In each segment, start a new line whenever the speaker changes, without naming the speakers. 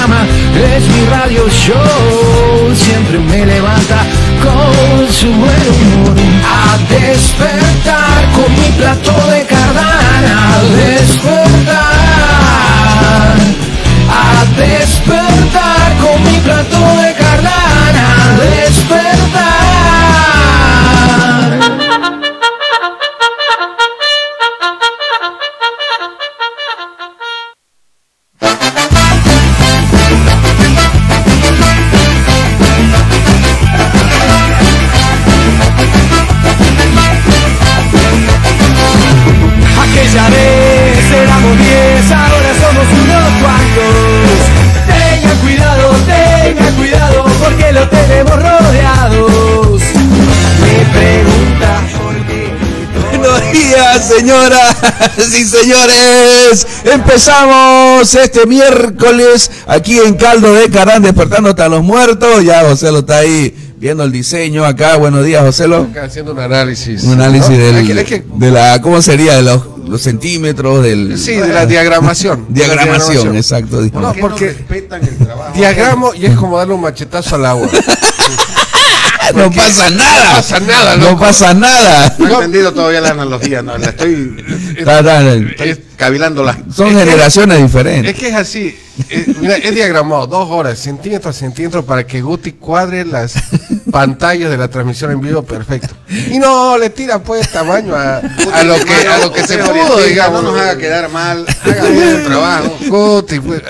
es mi radio show. Siempre me levanta con su buen humor. A despertar con mi plato
y señores. Empezamos este miércoles aquí en Caldo de Carán, despertando hasta los muertos. Ya José lo está ahí viendo el diseño acá. Buenos días, José.
Acá haciendo un análisis.
Un análisis
¿no?
del,
Hay que- hay que-
de la, ¿cómo sería? De los, los centímetros del...
sí, de la diagramación.
Diagramación, exacto.
No,
¿Por qué
porque-
no respetan el trabajo?
Diagramo y es como darle un machetazo al agua.
No pasa nada.
No pasa nada,
No
loco.
pasa nada.
No he entendido todavía la analogía, no, la estoy,
Está- está-
estoy cavilándola.
son
Es que-
generaciones
Es
diferentes.
que es así. eh, mira, he diagramado dos horas, centímetro a centímetro, para que Guti cuadre las pantallas de la transmisión en vivo perfecto. Y no le tira pues tamaño a, a lo que a lo que se pudo, digamos.
No nos haga quedar mal, haga bien el trabajo.
Guti, pues,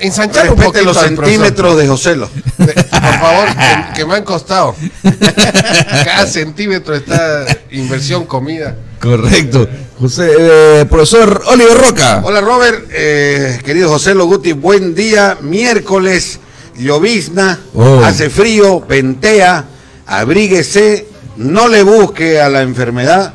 ensanchar un
Respete
poquito
los centímetros de Joselo.
Por favor, que, que me han costado. Cada centímetro está inversión comida.
Correcto. José, eh, profesor Oliver Roca.
Hola Robert, eh, querido Joselo Guti, buen día, miércoles, llovizna,
Oh.
hace frío, ventea, abríguese, no le busque a la enfermedad,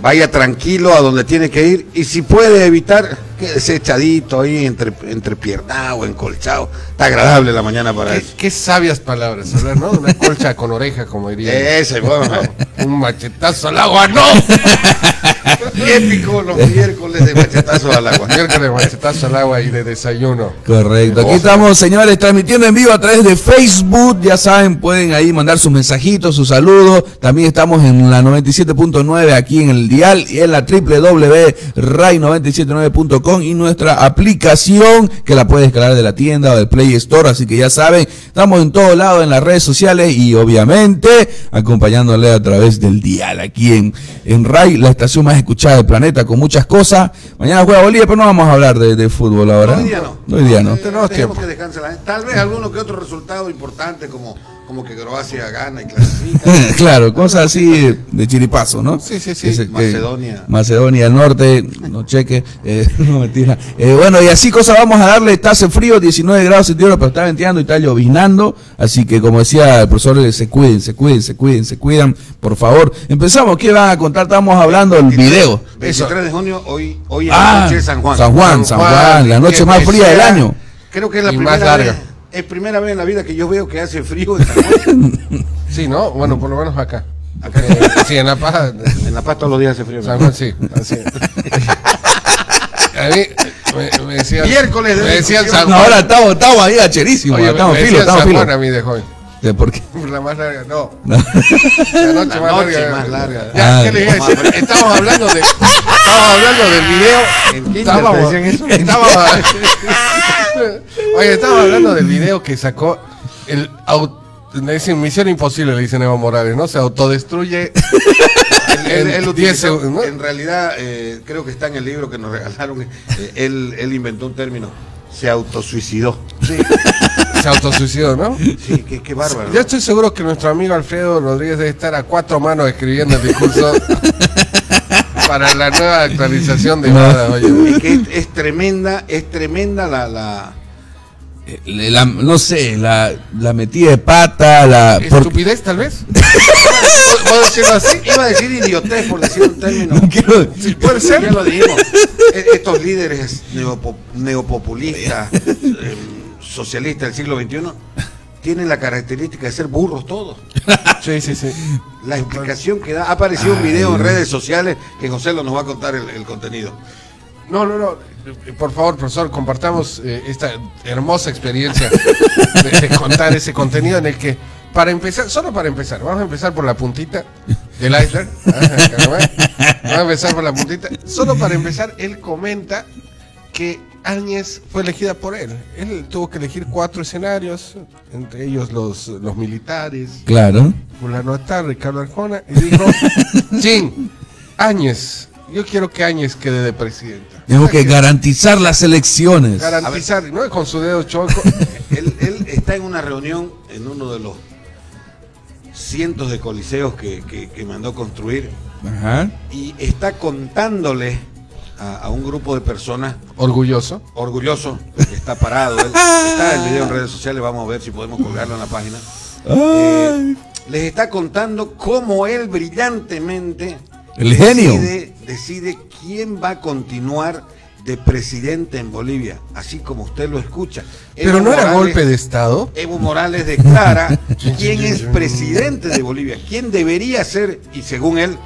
vaya tranquilo a donde tiene que ir y si puede evitar, quédese echadito ahí entre, entre piernado, encolchado, está agradable la mañana para
Qué,
eso.
qué sabias palabras, ¿verdad? ¿no? Una colcha con oreja, como diría.
Ese, bueno,
Un machetazo al agua, ¡no!
épico los miércoles de machetazo al agua.
Miércoles de machetazo al agua y de desayuno.
Correcto. Aquí estamos, señores, transmitiendo en vivo a través de Facebook. Ya saben, pueden ahí mandar sus mensajitos, sus saludos. También estamos en la 97.9 aquí en el dial y en la www.ray979.com y nuestra aplicación que la puedes descargar de la tienda o del Play Store. Así que ya saben, estamos en todos lados en las redes sociales y obviamente acompañándole a través del dial aquí en, en Ray, la estación más escuchada del planeta con muchas cosas. Mañana juega Bolivia, pero no vamos a hablar de, de fútbol ahora.
Hoy día no.
Hoy día no.
Eh,
Tenemos tiempo.
que gente. Tal vez alguno que otro resultado importante como, como que Croacia gana y clasifica.
claro, cosas así de chiripazo, ¿no?
Sí, sí, sí.
Ese
Macedonia.
Macedonia del Norte, no cheque, eh, no mentira. Eh, bueno, y así cosas vamos a darle, está hace frío, 19 grados centígrados, pero está venteando y está llovinando, así que como decía el profesor, eh, se cuiden, se cuiden, se cuiden, se cuidan, por favor. Empezamos, ¿qué van a contar? Estamos hablando del video.
23 de junio, hoy, hoy en la
Ah,
noche de San Juan.
San Juan, San
San
Juan, la noche más fría del año.
Creo que es la
Y
primera
más larga.
vez. Es primera vez en la vida que yo veo que hace frío en San Juan.
Sí, ¿no? Bueno, por lo menos acá. Eh, sí, en La Paz.
en La Paz todos los días hace frío.
San Juan, sí. Así. A mí me, me decían.
Miércoles de
Me decían. San
No,
Juan.
ahora estamos, estamos ahí acherísimos,
Oye,
estamos
me
filo, estamos
San
filo.
Juan a mí de joven.
¿De ¿Por qué?
La más larga, no.
No.
La noche
La
más
noche
larga.
más larga.
Ya,
Ah,
¿qué le iba a decir? Estamos hablando de. Estamos hablando del video.
¿En Kinder
Estábamos.
te decían eso?
Estábamos. Oye, estábamos hablando del video que sacó el. au- Le dicen Misión Imposible, le dicen Evo Morales, ¿no? Se autodestruye.
Él, él- él
en 10
utilizó-
segundos, ¿no?
En realidad, eh, creo que está en el libro que nos regalaron. eh, él, él inventó un término. Se autosuicidó.
Sí. Se autosuicidó, ¿no?
Sí, qué, qué bárbaro.
Yo estoy seguro que nuestro amigo Alfredo Rodríguez debe estar a cuatro manos escribiendo el discurso para la nueva actualización de Mada, oye.
Es que es, es tremenda, es tremenda la, la,
Eh, la- no sé, la, la metida de pata, la... por-
¿Estupidez, tal vez? ¿Puedo- ¿Puedo decirlo así?
Iba a decir idiotez por decir un término.
no quiero-
Puede ser.
Ya lo dijimos. E- Estos líderes neopo- neopopulistas, eh, socialistas del siglo XXI, tienen la característica de ser burros todos.
Sí, sí, sí.
La explicación que da. Ha aparecido un video en redes sociales que José lo nos va a contar el, el contenido.
No, no, no. Por favor, profesor, compartamos eh, esta hermosa experiencia de, de contar ese contenido en el que, para empezar, solo para empezar, vamos a empezar por la puntita del iceberg. Ah. Vamos a empezar por la puntita. Solo para empezar, él comenta que Áñez fue elegida por él. Él tuvo que elegir cuatro escenarios, entre ellos los, los militares,
Claro.
fulano de tal, Ricardo Arjona, y dijo, Chin, Áñez, yo quiero que Áñez quede de presidenta.
Tengo que garantizar las elecciones.
garantizar, ¿no? Con su dedo choco.
él, él está en una reunión en uno de los cientos de coliseos que, que- que mandó construir
Ajá.
y está contándole a, a un grupo de personas
Orgulloso.
orgulloso que está parado. él. está el video en redes sociales, vamos a ver si podemos colgarlo en la página. Eh, les está contando cómo él brillantemente
El genio.
decide, decide quién va a continuar de presidente en Bolivia, así como usted lo escucha.
Pero no era golpe de Estado.
Evo Morales declara quién es presidente de Bolivia, quién debería ser, y según él,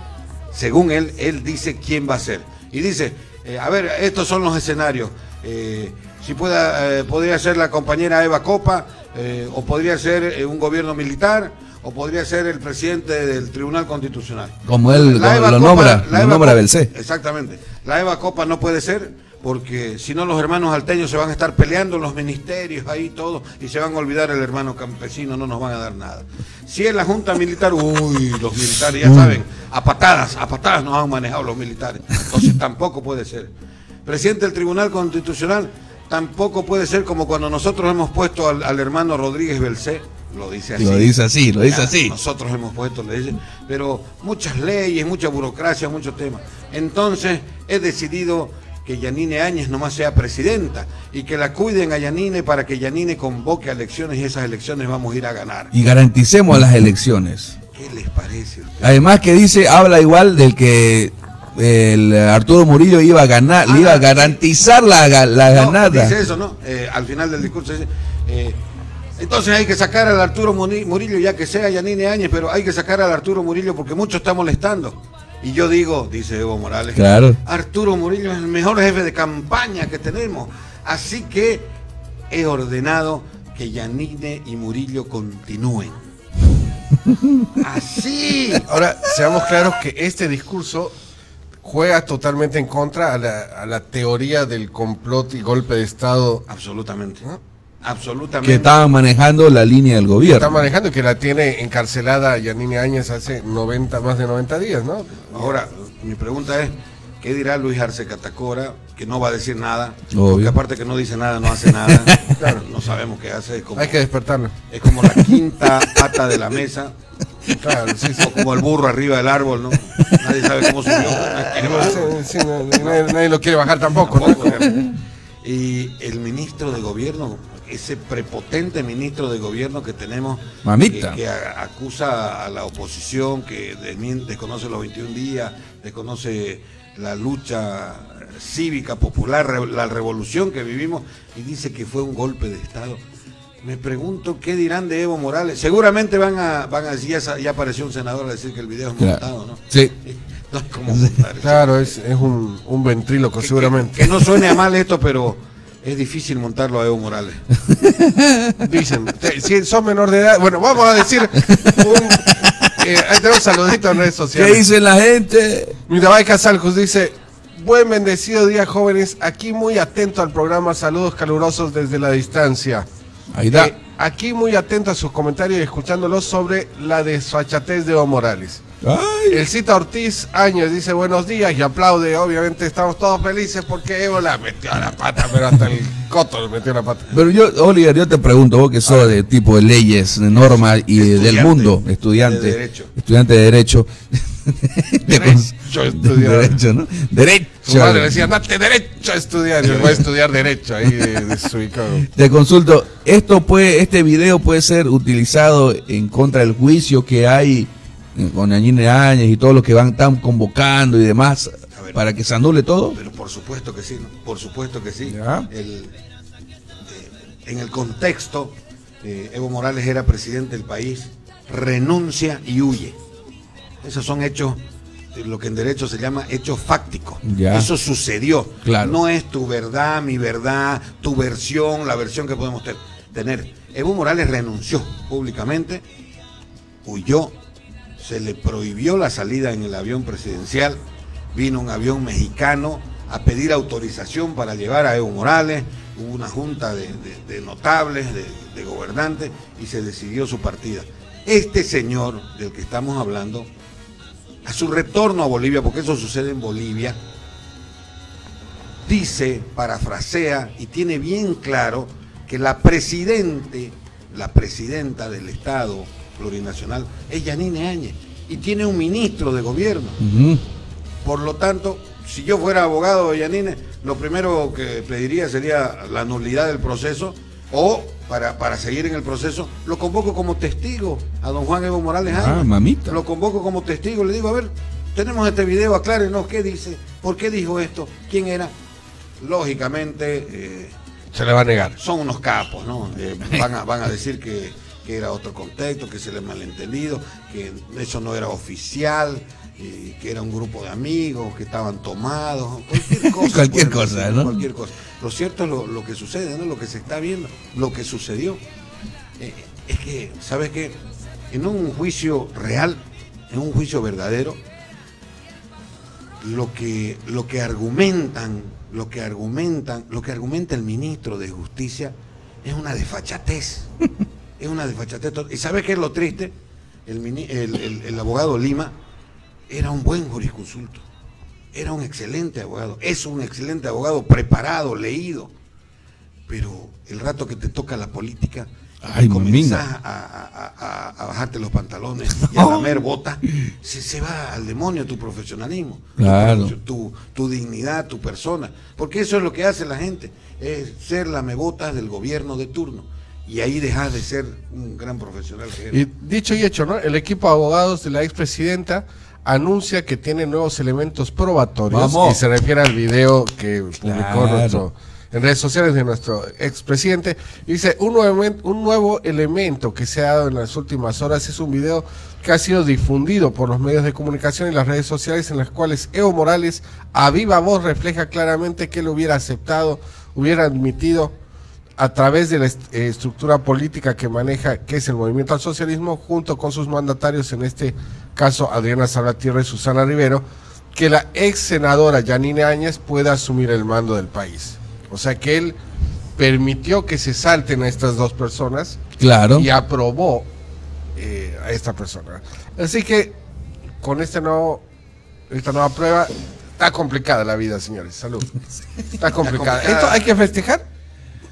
según él, él dice quién va a ser. Y dice, eh, a ver, estos son los escenarios. Eh, si pueda, eh, podría ser la compañera Eva Copa, o podría ser un gobierno militar, o podría ser el presidente del Tribunal Constitucional.
Como él
La
lo,
Eva
lo
Copa-
nombra,
la
lo nombra
Copa-
Belcé.
Exactamente. La Eva Copa no puede ser porque si no los hermanos alteños se van a estar peleando en los ministerios ahí todo y se van a olvidar el hermano campesino, no nos van a dar nada. Si es la Junta Militar, uy, los militares ya saben, a patadas, a patadas nos han manejado los militares. Entonces tampoco puede ser. Presidente del Tribunal Constitucional tampoco puede ser como cuando nosotros hemos puesto al, al hermano Rodríguez Belcé, lo dice así.
Lo dice así, lo dice
Ya,
así.
Nosotros hemos puesto leyes, pero muchas leyes, mucha burocracia, muchos temas. Entonces he decidido que Yanine Áñez nomás sea presidenta y que la cuiden a Yanine para que Yanine convoque a elecciones y esas elecciones vamos a ir a ganar.
Y garanticemos las elecciones.
¿Qué les parece? a ustedes?
Además que dice, habla igual del que el Arturo Murillo iba a ganar, le iba a
Ah,
garantizar la, la
No,
ganada.
dice eso, ¿no? Eh, al final del discurso dice, eh, entonces hay que sacar al Arturo Murillo, ya que sea Yanine Áñez, pero hay que sacar al Arturo Murillo porque mucho está molestando. Y yo digo, dice Evo Morales,
Claro.
Arturo Murillo es el mejor jefe de campaña que tenemos. Así que he ordenado que Yanine y Murillo continúen. Así.
Ahora, seamos claros que este discurso juega totalmente en contra a la, a la teoría del complot y golpe de Estado
Absolutamente.
¿no?
Absolutamente.
Que estaban manejando la línea del
que está
gobierno.
manejando y que la tiene encarcelada Yanine Áñez hace 90, más de 90 días, ¿no?
Ahora, mi pregunta es, ¿qué dirá Luis Arce Catacora? Que no va a decir nada,
Obvio.
porque aparte que no dice nada, no hace nada. claro, no sabemos qué hace, es como,
Hay que despertarlo.
es como la quinta pata de la mesa,
Claro, sí, sí.
o como el burro arriba del árbol, ¿no? Nadie sabe cómo subió. nadie quiere bajar.
Sí, sí, no, nadie, nadie lo quiere bajar tampoco, ¿no?
Y el ministro de gobierno, ese prepotente ministro de gobierno que tenemos,
Mamita.
que, acusa a la oposición, que desconoce los 21 días, desconoce la lucha cívica, popular, la revolución que vivimos, y dice que fue un golpe de Estado. Me pregunto qué dirán de Evo Morales. Seguramente van a, van a decir, ya, apareció un senador a decir que el video es
Claro.
montado, ¿no?
Sí.
No hay como montar eso.
Claro, es, es un, un ventríloco,
Que-
seguramente.
Que, que no suene a mal esto, pero es difícil montarlo a Evo Morales.
Dicen, te- si sos menor de edad, bueno, vamos a decir un, eh, ahí tenemos un saludito en redes
¿Qué
sociales.
dice la gente?
Mirabai Casalcos dice, buen bendecido día jóvenes, aquí muy atento al programa, saludos calurosos desde la distancia.
Ahí está.
Eh, aquí muy atento a sus comentarios y escuchándolos sobre la desfachatez de Evo Morales.
Ay.
El Cita Ortiz Áñez dice buenos días y aplaude. Obviamente estamos todos felices porque Evo la metió la pata, pero hasta el coto le metió la pata.
Pero yo, Oliver, yo te pregunto, vos que sos de tipo de leyes, de normas y de- del mundo, estudiante,
de derecho.
estudiante de derecho.
Derecho, estudiar.
derecho, ¿no? Derecho.
Su madre decía, date derecho a estudiar. Y él va a estudiar derecho ahí de, de su.
Te consulto, esto puede, este video puede ser utilizado en contra del juicio que hay con Añine Áñez y todos los que van están convocando y demás
ver.
para que se anule todo.
Pero por supuesto que sí, ¿no? Por supuesto que sí. El, eh, en el contexto, eh, Evo Morales era presidente del país, renuncia y huye. Esos son hechos lo que en derecho se llama hecho fáctico.
Ya.
Eso sucedió.
Claro.
No es tu verdad, mi verdad, tu versión, la versión que podemos te- tener. Evo Morales renunció públicamente, huyó, se le prohibió la salida en el avión presidencial, vino un avión mexicano a pedir autorización para llevar a Evo Morales, hubo una junta de, notables, de, de gobernantes, y se decidió su partida. Este señor del que estamos hablando, a su retorno a Bolivia, porque eso sucede en Bolivia, dice, parafrasea y tiene bien claro que la presidente, la presidenta del Estado plurinacional es Yanine Áñez y tiene un ministro de gobierno. Por lo tanto, si yo fuera abogado de Yanine, lo primero que pediría sería la nulidad del proceso o para, para seguir en el proceso, lo convoco como testigo a don Juan Evo Morales
Ah,
Áñez.
mamita.
Lo convoco como testigo, le digo, a ver, tenemos este video, aclárenos qué dice, por qué dijo esto, quién era. Lógicamente, eh,
Se le va a negar.
son unos capos, ¿no? Eh, van, a, van a decir que, que era otro contexto, que se les malentendido, que eso no era oficial, eh, que era un grupo de amigos, que estaban tomados, cualquier cosa.
Cualquier cosa,
decir,
¿no?
Cualquier cosa. Lo cierto es lo, lo que sucede, ¿no? Lo que se está viendo, lo que sucedió. Eh, es que, ¿sabes qué? En un juicio real, en un juicio verdadero, lo que, lo que argumentan, lo que argumentan, lo que argumenta el ministro de Justicia es una desfachatez. es una desfachatez. ¿Y sabes qué es lo triste? El, el- el- el abogado Lima era un buen jurisconsulto. Era un excelente abogado. Es un excelente abogado, preparado, leído. Pero el rato que te toca la política,
Ay,
comenzás a, a- a- a bajarte los pantalones y a lamer botas, se, se va al demonio tu profesionalismo,
Claro.
tu, tu dignidad, tu persona. Porque eso es lo que hace la gente, es ser lamebotas del gobierno de turno. Y ahí dejas de ser un gran profesional que eres.
Y dicho y hecho, ¿no? El equipo de abogados de la expresidenta anuncia que tiene nuevos elementos probatorios
Vamos.
y se refiere al video que publicó
Claro.
nuestro, en redes sociales de nuestro expresidente. Dice, un nuevo, un nuevo elemento que se ha dado en las últimas horas es un video que ha sido difundido por los medios de comunicación y las redes sociales en las cuales Evo Morales a viva voz refleja claramente que él hubiera aceptado, hubiera admitido a través de la est- eh, estructura política que maneja, que es el movimiento al socialismo, junto con sus mandatarios, en este caso Adriana Salvatierra y Susana Rivero, que la ex senadora Yanine Áñez pueda asumir el mando del país. O sea que él permitió que se salten a estas dos personas
Claro.
y aprobó eh, a esta persona. Así que con este nuevo, esta nueva prueba, está complicada la vida, señores. Salud. Está complicada.
complicada.
Esto hay que festejar.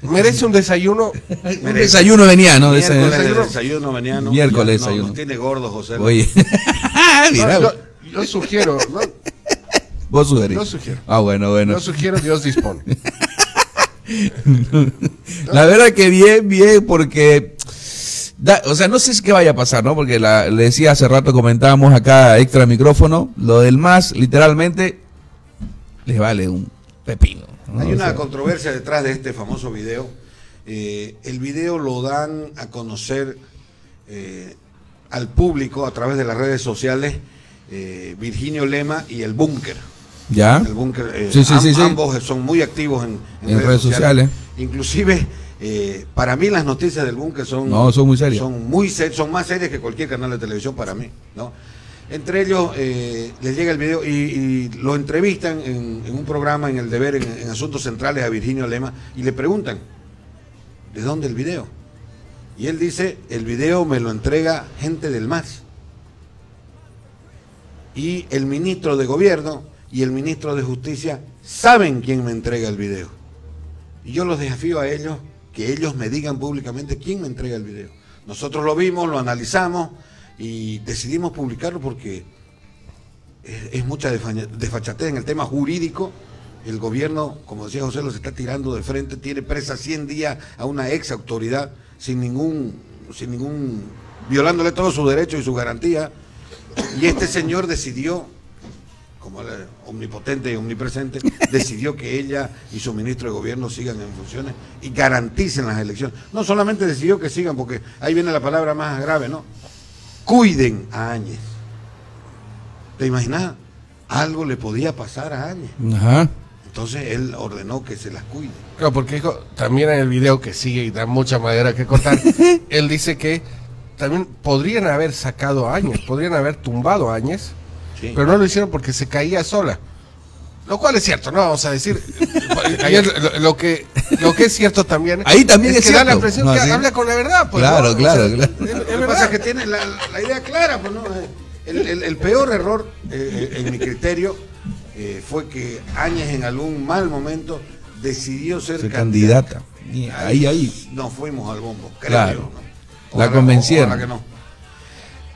Merece un desayuno.
Un desayuno venía, ¿no? De ese-
Miércoles de desayuno venía, ¿no?
Miércoles
no,
desayuno.
Nos tiene gordos, José.
Oye. Mira,
No, yo, yo sugiero, no,
vos sugerís.
yo sugiero.
Ah, bueno, bueno.
yo sugiero, Dios dispone.
La verdad que bien, bien, porque. da- o sea, no sé si qué vaya a pasar, ¿no? Porque la- le decía hace rato, comentábamos acá extra micrófono, lo del más, literalmente, les vale un pepino. ¿no?
Hay una controversia detrás de este famoso video. Eh, el video lo dan a conocer eh, al público a través de las redes sociales eh, Virginio Lema y el Búnker.
¿Ya?
El Búnker, eh,
Sí, sí,
am-
sí, sí.
ambos son muy activos en,
En redes sociales.
Inclusive, eh, para mí las noticias del Búnker son,
No, son muy serias.
Son, muy ser- son más serias que cualquier canal de televisión para mí. ¿no? Entre ellos eh, les llega el video y, lo entrevistan en, en un programa en El Deber, en, en Asuntos Centrales, a Virginio Lema, y le preguntan, ¿de dónde el video? Y él dice, el video me lo entrega gente del MAS. Y el ministro de Gobierno y el ministro de Justicia saben quién me entrega el video. Y yo los desafío a ellos que ellos me digan públicamente quién me entrega el video. Nosotros lo vimos, lo analizamos y decidimos publicarlo porque es, mucha desfa- desfachatez en el tema jurídico. El gobierno, como decía José, los está tirando de frente, tiene presa 100 días a una ex autoridad sin ningún, sin ningún, violándole todos sus derechos y su garantía. Y este señor decidió, como el omnipotente y omnipresente, decidió que ella y su ministro de gobierno sigan en funciones y garanticen las elecciones. No solamente decidió que sigan, porque ahí viene la palabra más grave, ¿no? Cuiden a Áñez. ¿Te imaginas? algo le podía pasar a Áñez.
Ajá.
Entonces él ordenó que se las cuide.
Claro, porque dijo, también en el video que sigue y da mucha madera que cortar, él dice que también podrían haber sacado a Áñez, podrían haber tumbado a Áñez,
Sí.
pero no lo hicieron porque se caía sola. Lo cual es cierto, no vamos a decir. lo, que, lo que es cierto también.
Ahí también es
que da la
cierto.
impresión
No,
que
sí.
habla con la verdad. Pues,
Claro,
¿no? O
claro,
sea,
claro.
Es,
que
verdad.
pasa es que tiene la, la idea clara, pues no. El, el- el peor error, eh, eh, en mi criterio, eh, fue que Áñez en algún mal momento decidió ser,
Ser candidata. Y ahí, ahí.
Nos fuimos al bombo, creo
Claro. La convencieron.
que no.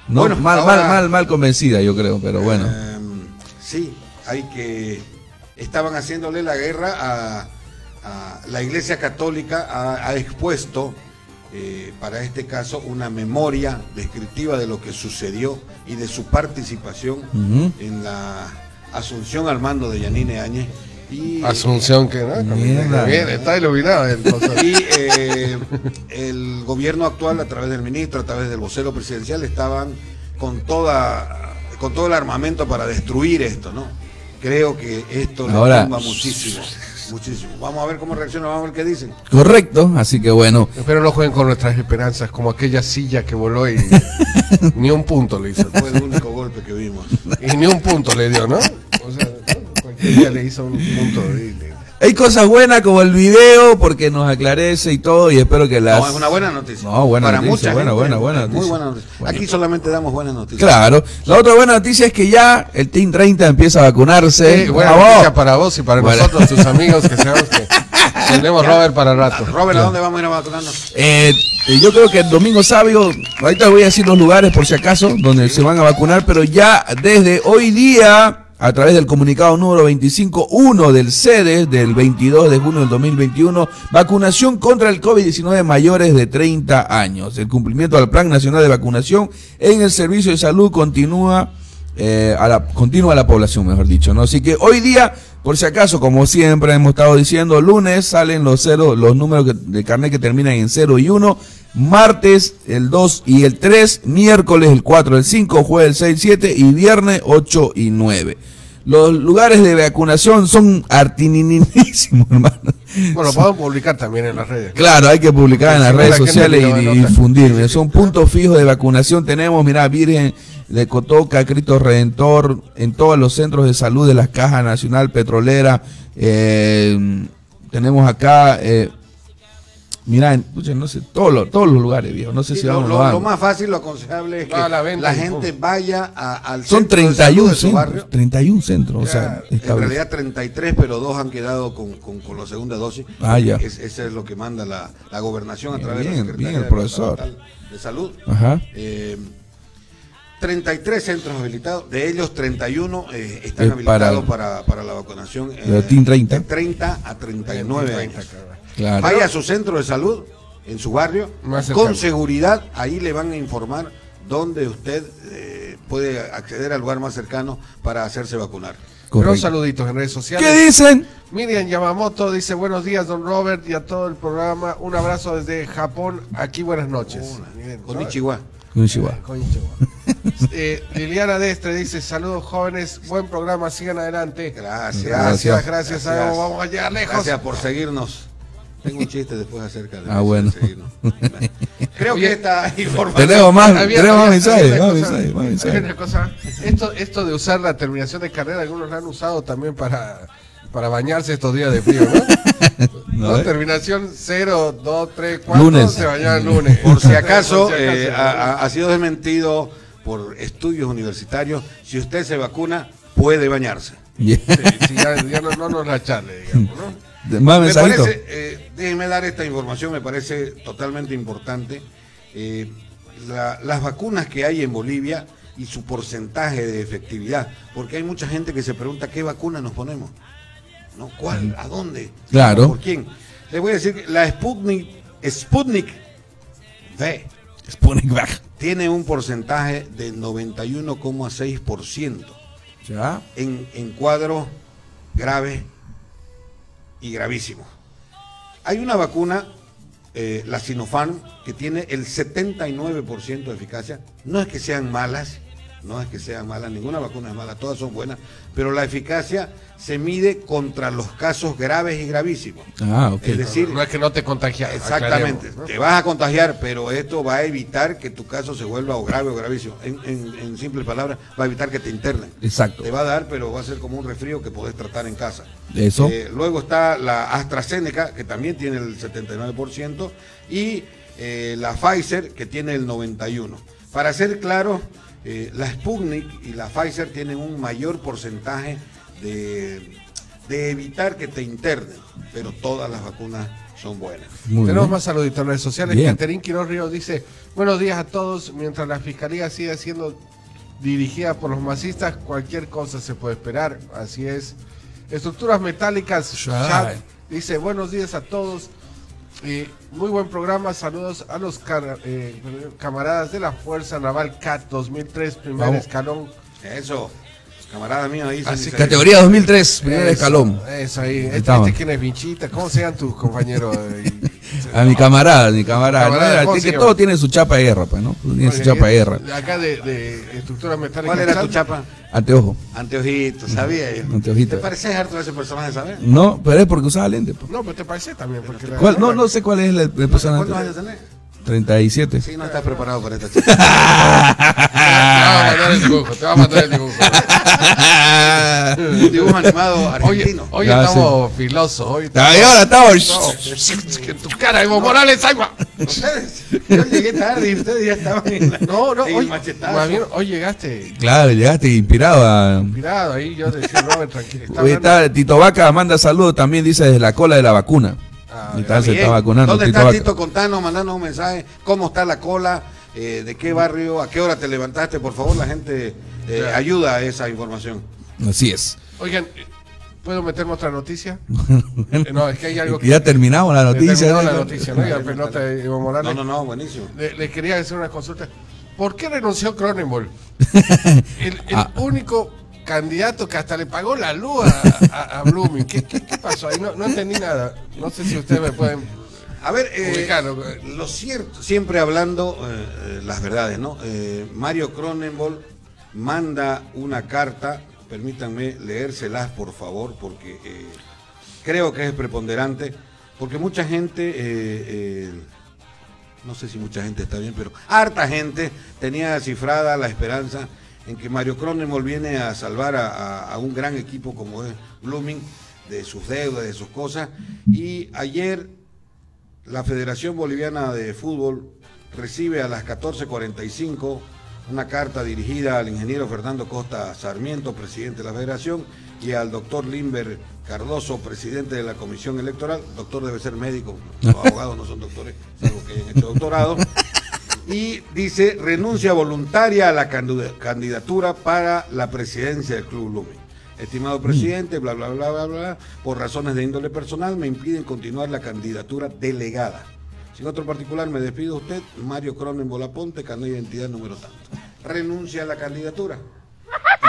No,
Bueno,
mal,
ahora-
mal, mal, mal convencida, yo creo, pero bueno.
Eh, sí, hay que. Estaban haciéndole la guerra a, a la Iglesia Católica, ha, ha expuesto eh, para este caso una memoria descriptiva de lo que sucedió y de su participación en la asunción al mando de Yanine Áñez. Y,
Asunción que no,
Mierda.
bien, está iluminado
y eh, el gobierno actual, a través del ministro, a través del vocero presidencial, estaban con toda con todo el armamento para destruir esto, ¿no? Creo que esto le
Ahora-
tumba muchísimo, muchísimo. Vamos a ver cómo reacciona, vamos a ver qué dicen.
Correcto, así que bueno.
Pero no jueguen con nuestras esperanzas, como aquella silla que voló y ni un punto le hizo.
Fue el único golpe que vimos.
Y ni un punto le dio, ¿no? O sea, cualquier día le hizo un punto de...
Hay cosas buenas como el video, porque nos aclarece y todo, y espero que las...
No, es una buena noticia.
No, buena
Para
noticia,
mucha
buena,
gente,
buena, buena
es Muy
noticia.
buena noticia. Aquí solamente damos buenas noticias.
Claro. La otra buena noticia es que ya el Team 30 empieza a vacunarse.
Sí, buena noticia para vos y para
Bueno.
nosotros, tus amigos, que sabemos que tenemos Robert para rato.
Robert, ¿a dónde vamos a ir a vacunarnos?
Eh, yo creo que el domingo sábado, ahorita voy a decir los lugares por si acaso, donde se van a vacunar, pero ya desde hoy día, a través del comunicado número 25.1 del CEDES del 22 de junio del 2021, vacunación contra el COVID-19 mayores de 30 años. El cumplimiento al Plan Nacional de Vacunación en el Servicio de Salud continúa eh, a la, continua a la población, mejor dicho, ¿no? Así que hoy día, por si acaso, como siempre hemos estado diciendo, lunes salen los cero, los números que- de carnet que terminan en 0 y 1, martes el 2 y el 3, miércoles el 4, el 5, jueves el 6, 7 y viernes 8 y 9. Los lugares de vacunación son artininísimos, hermano.
Bueno, podemos publicar también en las redes.
Claro, hay que publicar en las redes sociales y, y difundir. Son puntos fijos de vacunación. Tenemos, mira, Virgen de Cotoca, Cristo Redentor, en todos los centros de salud de la Caja Nacional Petrolera. Eh, tenemos acá, eh, mira, en- pucha, no sé, todos los, todos los lugares, viejo. No sé
Sí,
si
lo,
vamos
lo-
lo
lo más fácil, lo aconsejable es que
Ah,
la,
la
gente vaya a- al
Son
centro de salud
31
de su
centros.
barrio.
31 centros, o sea,
En realidad 33, pero dos han quedado con, con, con la segunda dosis.
Ah, ya.
Es, eso es lo que manda la, la gobernación a
Bien,
través de la
bien,
Secretaría
bien, profesor.
De Salud.
Ajá.
Eh, 33 centros habilitados, de ellos 31 eh, están
Es para-
habilitados para, para, la vacunación. eh,
De Team 30.
De 30 a 39 años.
Claro.
Vaya a su centro de salud, en su barrio,
Más cercano.
con seguridad, ahí le van a informar dónde usted eh, puede acceder al lugar más cercano para hacerse vacunar.
Pero
Correcto.
saluditos en redes sociales.
¿Qué dicen?
Miriam Yamamoto dice buenos días, don Robert, y a todo el programa. Un abrazo desde Japón. Aquí buenas noches.
Con.
Konnichiwa.
Konnichiwa. Eh, Liliana Destre dice saludos jóvenes, buen programa, sigan adelante.
Gracias.
Gracias, gracias,
Gracias.
vamos a llegar lejos.
Gracias por seguirnos. Tengo un chiste después acerca de
Ah, bueno.
Creo
Oye,
que esta información.
Tenemos más,
Había-
tenemos más mensajes, más
una cosa-
mensajes, más mensajes.
una cosa, esto, esto de usar la terminación de carrera, algunos la han usado también para, para bañarse estos días de frío, ¿no?
No,
No,
eh.
terminación 0, 2, 3, 4,
Lunes.
se bañaban lunes.
Por si acaso,
Por si acaso,
eh, ha, ha- sido desmentido por estudios universitarios. Si usted se vacuna, puede bañarse.
Yeah.
Sí, sí, ya, ya no, no nos la charle, digamos, ¿no?
Más
Me parece, eh, déjenme dar esta información, me parece totalmente importante. Eh, la- las vacunas que hay en Bolivia y su porcentaje de efectividad, porque hay mucha gente que se pregunta qué vacuna nos ponemos. ¿No? ¿Cuál? ¿A dónde?
Claro.
¿Por quién? Les voy a decir que la Sputnik, Sputnik V
Sputnik Back.
tiene un porcentaje de 91,6%
Ya.
en, en cuadros graves y gravísimos. Hay una vacuna, eh, la Sinopharm, que tiene el 79% de eficacia. No es que sean malas, no es que sean malas, ninguna vacuna es mala, todas son buenas, pero la eficacia se mide contra los casos graves y gravísimos.
Ah, ok.
Es decir,
no es que no te contagias.
Exactamente, te vas a contagiar, pero esto va a evitar que tu caso se vuelva o grave o gravísimo. En, en- en simples palabras, va a evitar que te internen.
Exacto.
Te va a dar, pero va a ser como un resfrío que podés tratar en casa.
Eso.
Eh, luego está la AstraZeneca, que también tiene el 79%, y eh, la Pfizer, que tiene el 91%. Para ser claro, eh, la Sputnik y la Pfizer tienen un mayor porcentaje de, de evitar que te internen, pero todas las vacunas son buenas.
Muy
Tenemos
bien.
más saluditos en redes sociales. Caterín Quiroz Ríos dice: Buenos días a todos. Mientras la fiscalía siga siendo dirigida por los masistas, cualquier cosa se puede esperar. Así es. Estructuras metálicas. Chat, dice: Buenos días a todos. Eh, muy buen programa. Saludos a los car- eh, camaradas de la Fuerza Naval CAT 2003, primer
Vamos.
escalón.
Eso, camarada mío ahí.
Así
dice-
Categoría 2003, primer
Eso,
escalón.
Eso ahí. Este, este quién es Vinchita. ¿Cómo se llaman tus compañeros?
A mi camarada, mi camarada.
Camarada,
No, era-
¿cómo
que todo tiene su chapa de guerra, pues, ¿no? Tiene su chapa de guerra.
Acá de, de estructuras metálicas.
¿Cuál era tu chapa?
Anteojo.
Anteojito, sabía yo.
Anteojito.
¿Te pareces harto a ese personaje, sabes?
No, pero es porque usaba lente. pues.
No, pero te parece también. Porque
¿Cuál? No, no sé cuál es el, el personaje.
¿Cuántos años tenés?
37.
Sí, no estás preparado para esta chica.
Te va a mandar el dibujo. Te va a mandar el dibujo.
Un dibujo animado
Hoy,
argentino.
hoy
Ya,
estamos filosos. Hoy estamos-
Ahí ahora estamos.
Que tu cara, Evo Morales, agua.
Yo llegué tarde y ustedes ya estaban en la,
No, no, hoy, hoy llegaste
Claro, llegaste inspirado a.
inspirado ahí. Yo decía, no, tranquilo. está
Tito Vaca manda saludos también, dice desde la cola de la vacuna.
Ah,
Y tal, se está vacunando.
¿Dónde
Tito
está. Tito? Contanos, mandanos un mensaje. ¿Cómo está la cola? Eh, ¿De qué barrio? ¿A qué hora te levantaste? Por favor, la gente eh, ayuda a esa información.
Así es.
Oigan, ¿puedo meterme otra noticia? Eh, no, es que hay algo que.
Ya terminamos la noticia.
Terminó
¿no?
la noticia, ¿no? Pelota Evo Morales.
No, no, no, buenísimo.
Le, le quería hacer una consulta. ¿Por qué renunció Cronenbol? El, el
Ah.
único candidato que hasta le pagó la luz a, a- a Blooming. ¿Qué, qué- qué pasó ahí? No, no entendí nada. No sé si ustedes me pueden
A ver, eh, lo cierto, siempre hablando eh, eh, las verdades, ¿no? Eh, Mario Cronenbol manda una carta, permítanme leérselas por favor, porque creo que es preponderante, porque mucha gente, no sé si mucha gente está bien, pero harta gente tenía cifrada la esperanza en que Mario Cronenbol viene a salvar a, a- a un gran equipo como es Blooming de sus deudas, de sus cosas, y ayer la Federación Boliviana de Fútbol recibe a las 14:45 una carta dirigida al ingeniero Fernando Costa Sarmiento, presidente de la Federación, y al doctor Limber Cardoso, presidente de la Comisión Electoral. Doctor debe ser médico, los abogados no son doctores, salvo que hayan hecho doctorado. Y dice, renuncia voluntaria a la candidatura para la presidencia del Club Lumen. Estimado presidente, bla, bla, bla, bla, bla, por razones de índole personal me impiden continuar la candidatura delegada. Sin otro particular, me despido de usted, Mario Cronen Bolaponte, de identidad número tanto. Renuncia a la candidatura.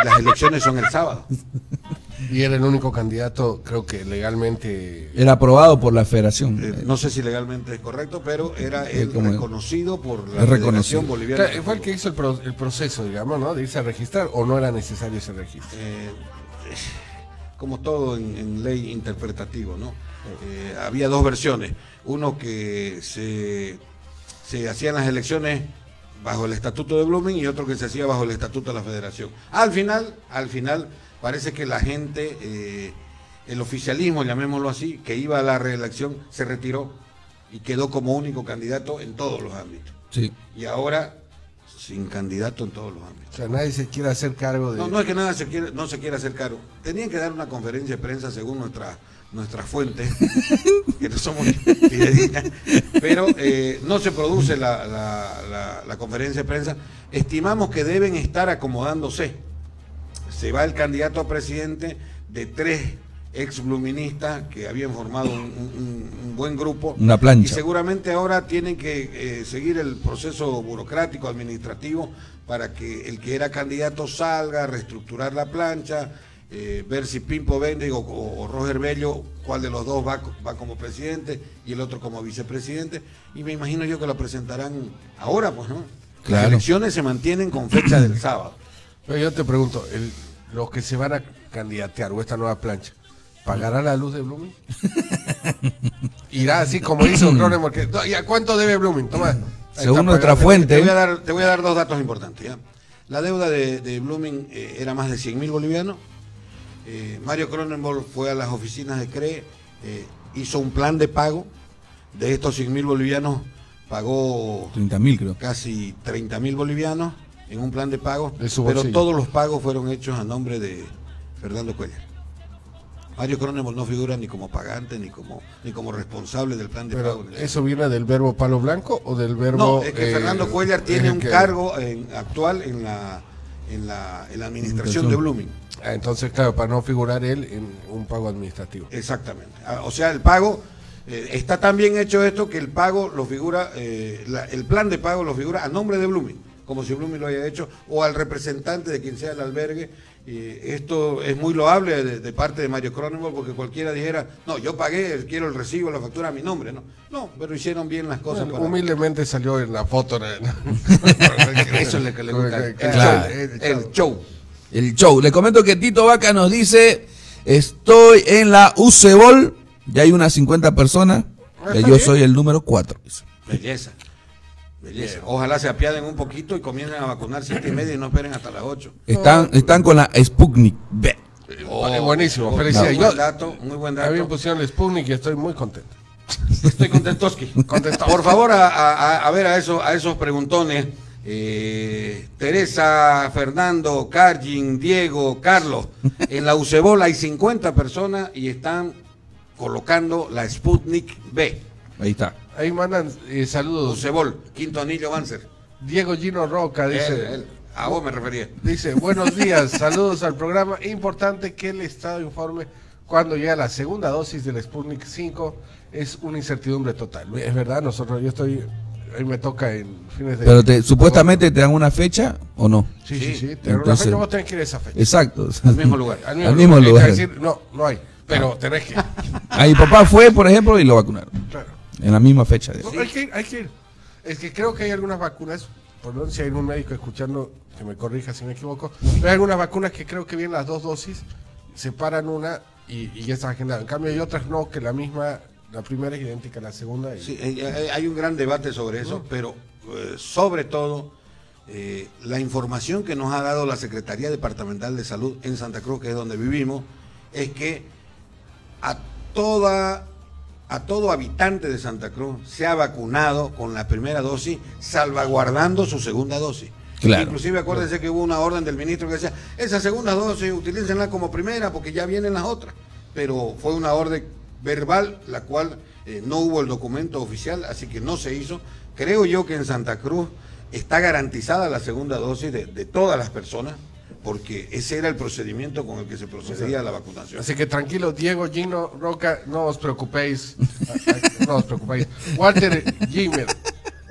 Y las elecciones son el sábado.
Y era el único candidato, creo que legalmente.
Era aprobado por la federación.
Eh, no sé si legalmente es correcto, pero era el
como-
reconocido por la. Federación Boliviana.
Claro, fue el que hizo el, pro- el proceso, digamos, ¿no? De irse a registrar o no era necesario ese registro.
eh, como todo en, en ley interpretativo, ¿no? Eh, había dos versiones. Uno que se, se hacían las elecciones bajo el estatuto de Blooming y otro que se hacía bajo el estatuto de la federación. Al final, al final, parece que la gente, eh, el oficialismo, llamémoslo así, que iba a la reelección, se retiró y quedó como único candidato en todos los ámbitos.
Sí.
Y ahora, sin candidato en todos los ámbitos.
O sea, nadie se quiere hacer cargo de.
No, no es que nada se quiere, no se quiera hacer caro. Tenían que dar una conferencia de prensa según nuestra, nuestras fuentes, que no somos pero eh, no se produce la, la- la- la conferencia de prensa. Estimamos que deben estar acomodándose. Se va el candidato a presidente de tres ex bluministas que habían formado un, un- un buen grupo.
Una plancha.
Y seguramente ahora tienen que eh, seguir el proceso burocrático, administrativo, para que el que era candidato salga, reestructurar la plancha, eh, ver si Pimpo Vende o, o- o Roger Bello, cuál de los dos va, co- va como presidente y el otro como vicepresidente. Y me imagino yo que lo presentarán ahora, pues, ¿no? Las
Claro.
elecciones se mantienen con fecha del sábado.
Pero yo te pregunto, el- los que se van a candidatear o esta nueva plancha, ¿pagará la luz de Blooming? Irá así como hizo Cronenberg. que- no, ¿Y a cuánto debe Blooming?
Según nuestra
pagando.
fuente.
Te voy a dar, te voy a dar dos datos importantes. ¿ya? La deuda de, de Blooming eh, era más de 100 mil bolivianos. Eh, Mario Cronenberg fue a las oficinas de CRE, eh, hizo un plan de pago. De estos 100 mil bolivianos, pagó
30 mil creo.
casi 30 mil bolivianos en un plan de pago.
De
pero todos los pagos fueron hechos a nombre de Fernando Cuellar. Mario Cronenberg no figura ni como pagante ni como ni como responsable del plan de
Pero,
pago.
¿eso viene del verbo palo blanco o del verbo...?
No, es que
eh,
Fernando Cuellar tiene un
que-
cargo en- actual en la, en la, en la administración de Blooming.
Ah, entonces, claro, para no figurar él en un pago administrativo.
Exactamente. Ah, O sea, el pago eh, está tan bien hecho esto que el pago lo figura, eh, la- el plan de pago lo figura a nombre de Blooming, como si Blooming lo haya hecho, o al representante de quien sea el albergue. Y esto es muy loable de, de parte de Mario Cronenberg porque cualquiera dijera, no, yo pagué, quiero el recibo, la factura a mi nombre. No, no pero hicieron bien las cosas.
Bueno,
para-
humildemente salió en la foto. ¿no?
Eso es lo que le gusta. El,
Claro.
show, el show.
El show. Le comento que Tito Vaca nos dice, estoy en la UCEBOL, ya hay unas 50 personas,
Ah,
ya
está
yo soy el número 4.
Belleza. Belleza. Ojalá se apiaden un poquito y comiencen a vacunar siete y media y no esperen hasta las 8.
Están, están con la Sputnik B.
Eh, buenísimo,
Muy
felicidades.
buen
Yo-
dato, muy buen
A mí me
dato.
pusieron el Sputnik y estoy muy contento.
Estoy contentoski.
Contento.
Por favor, a, a- a ver a esos, a esos preguntones. Eh, Teresa, Fernando, Cargin, Diego, Carlos. En la UCEBOL hay 50 personas y están colocando la Sputnik B.
Ahí está.
Ahí mandan eh, saludos.
UCEBOL, quinto anillo Banzer.
Diego Gino Roca dice,
Él, él. A vos me refería.
dice, buenos días, saludos al programa. Importante que el Estado informe cuando llega la segunda dosis del Sputnik 5. Es una incertidumbre total. Es verdad, nosotros, yo estoy, ahí me toca en fines de...
Pero te, supuestamente te dan una fecha o no.
Sí, sí,
Sí.
una
Entonces-
fecha, vos tenés que ir a esa fecha.
Exacto.
Al mismo lugar.
Al mismo lugar.
decir, no, no hay, pero tenés que.
A mi papá fue, por ejemplo, y lo vacunaron.
Claro.
En la misma fecha.
No, hay que ir, hay que ir. Es que creo que hay algunas vacunas, perdón si hay un médico escuchando, que me corrija si me equivoco, pero hay algunas vacunas que creo que vienen las dos dosis, separan una y, y ya está agendado. En cambio hay otras no, que la misma, la primera es idéntica a la segunda. y-
Sí, hay un gran debate sobre eso, pero eh, sobre todo eh, la información que nos ha dado la Secretaría Departamental de Salud en Santa Cruz, que es donde vivimos, es que a toda a todo habitante de Santa Cruz se ha vacunado con la primera dosis, salvaguardando su segunda dosis.
Claro.
Inclusive acuérdense que hubo una orden del ministro que decía, esa segunda dosis utilícenla como primera porque ya vienen las otras. Pero fue una orden verbal, la cual eh, no hubo el documento oficial, así que no se hizo. Creo yo que en Santa Cruz está garantizada la segunda dosis de, de todas las personas, porque ese era el procedimiento con el que se procedía a la vacunación.
Así que tranquilo, Diego, Gino, Roca, no os preocupéis. no os preocupéis. Walter Gimmer,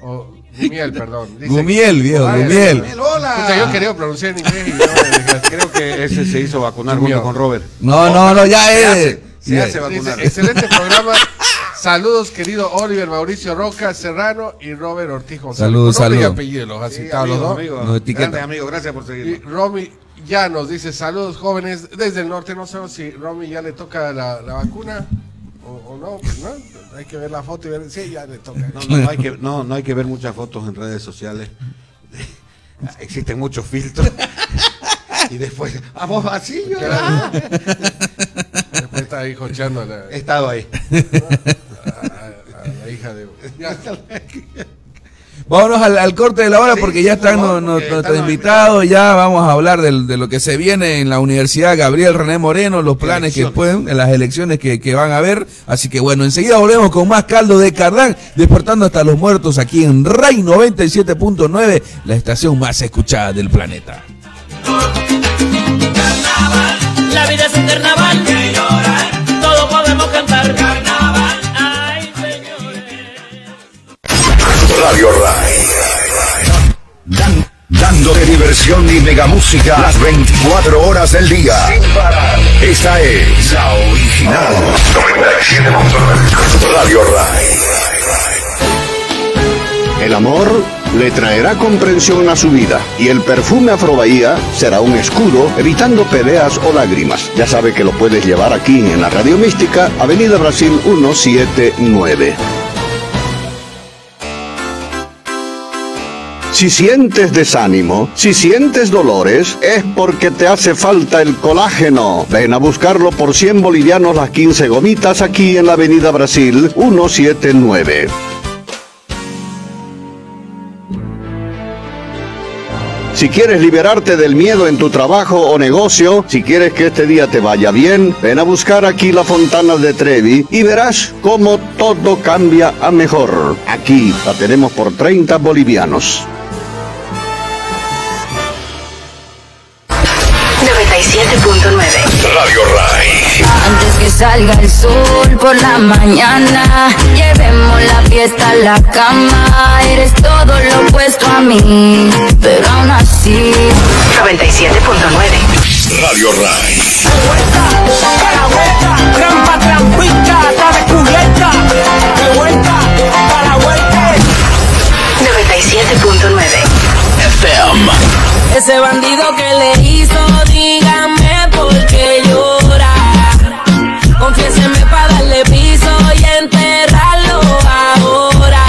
o Gumiel, perdón. dice-
Gumiel, viejo, Gumiel.
Gumiel,
hola.
Pucha, yo quería pronunciar en inglés y no.
Creo que ese se hizo vacunar
Dios
junto con Robert.
No, no, no, ya
Se
es.
hace, se
ya-
hace vacunar.
Dice, excelente programa. Saludos, querido Oliver Mauricio Roca Serrano y Robert Ortiz González.
Saludos, saludos.
apellido los ha
Sí,
citado los
amigo,
dos.
amigo,
Nos etiqueta.
grandes amigos, gracias por
Y
seguirnos.
Romy ya nos dice saludos jóvenes desde el norte. No sabemos si Romy ya le toca la, la vacuna o, o no, pues, ¿no? Hay que ver la foto y ver. Sí, ya le toca.
No, no, hay que, no, no hay que ver muchas fotos en redes sociales. Existen muchos filtros. y después, vamos así, yo
Después está ahí jocheando a la,
he estado ahí.
a- a la hija de. Ya.
Vámonos al, al corte de la hora
Sí,
porque ya están
favor,
no-
porque
nuestros invitados, ya vamos a hablar del- de lo que se viene en la Universidad Gabriel René Moreno, los planes que pueden, en las elecciones que, que van a haber. Así que bueno, enseguida volvemos con más caldo de Cardán, despertando hasta los muertos aquí en RAI 97.9, la estación más escuchada del planeta.
Y mega música las 24 horas del día. Sin parar. Esta es la original. 97.9. Radio Rai. El amor
le traerá comprensión a su vida y el perfume Afrobahía será un escudo evitando peleas o lágrimas. Ya sabe que lo puedes llevar aquí en la Radio Mística, Avenida Brasil 179. Si sientes desánimo, si sientes dolores, es porque te hace falta el colágeno. Ven a buscarlo por 100 bolivianos las 15 gomitas aquí en la Avenida Brasil 179. Si quieres liberarte del miedo en tu trabajo o negocio, si quieres que este día te vaya bien, ven a buscar aquí la Fontana de Trevi y verás cómo todo cambia a mejor. Aquí la tenemos por 30 bolivianos.
Radio Rai.
Antes que salga el sol por la mañana, llevemos la fiesta a la cama. Eres todo lo opuesto a mí, pero aún así. 97.9
Radio Rai.
Para vuelta, trampa, trampita, está descubierta. De vuelta, para vuelta.
97.9
FM.
Ese bandido que le hizo, dígame Confiéseme para darle piso y enterrarlo ahora.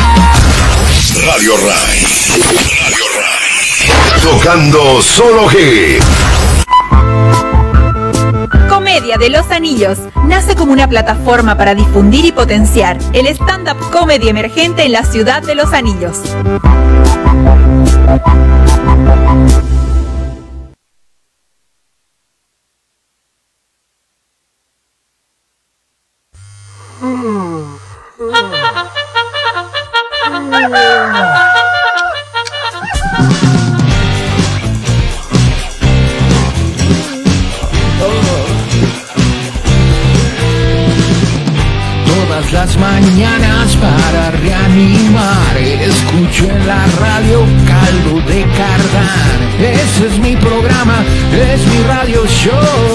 Radio Rai. Radio Rai. Tocando solo G.
Comedia de los Anillos nace como una plataforma para difundir y potenciar el stand-up comedy emergente en la ciudad de los Anillos.
Radio caldo de cardán. Ese es mi programa, es mi radio show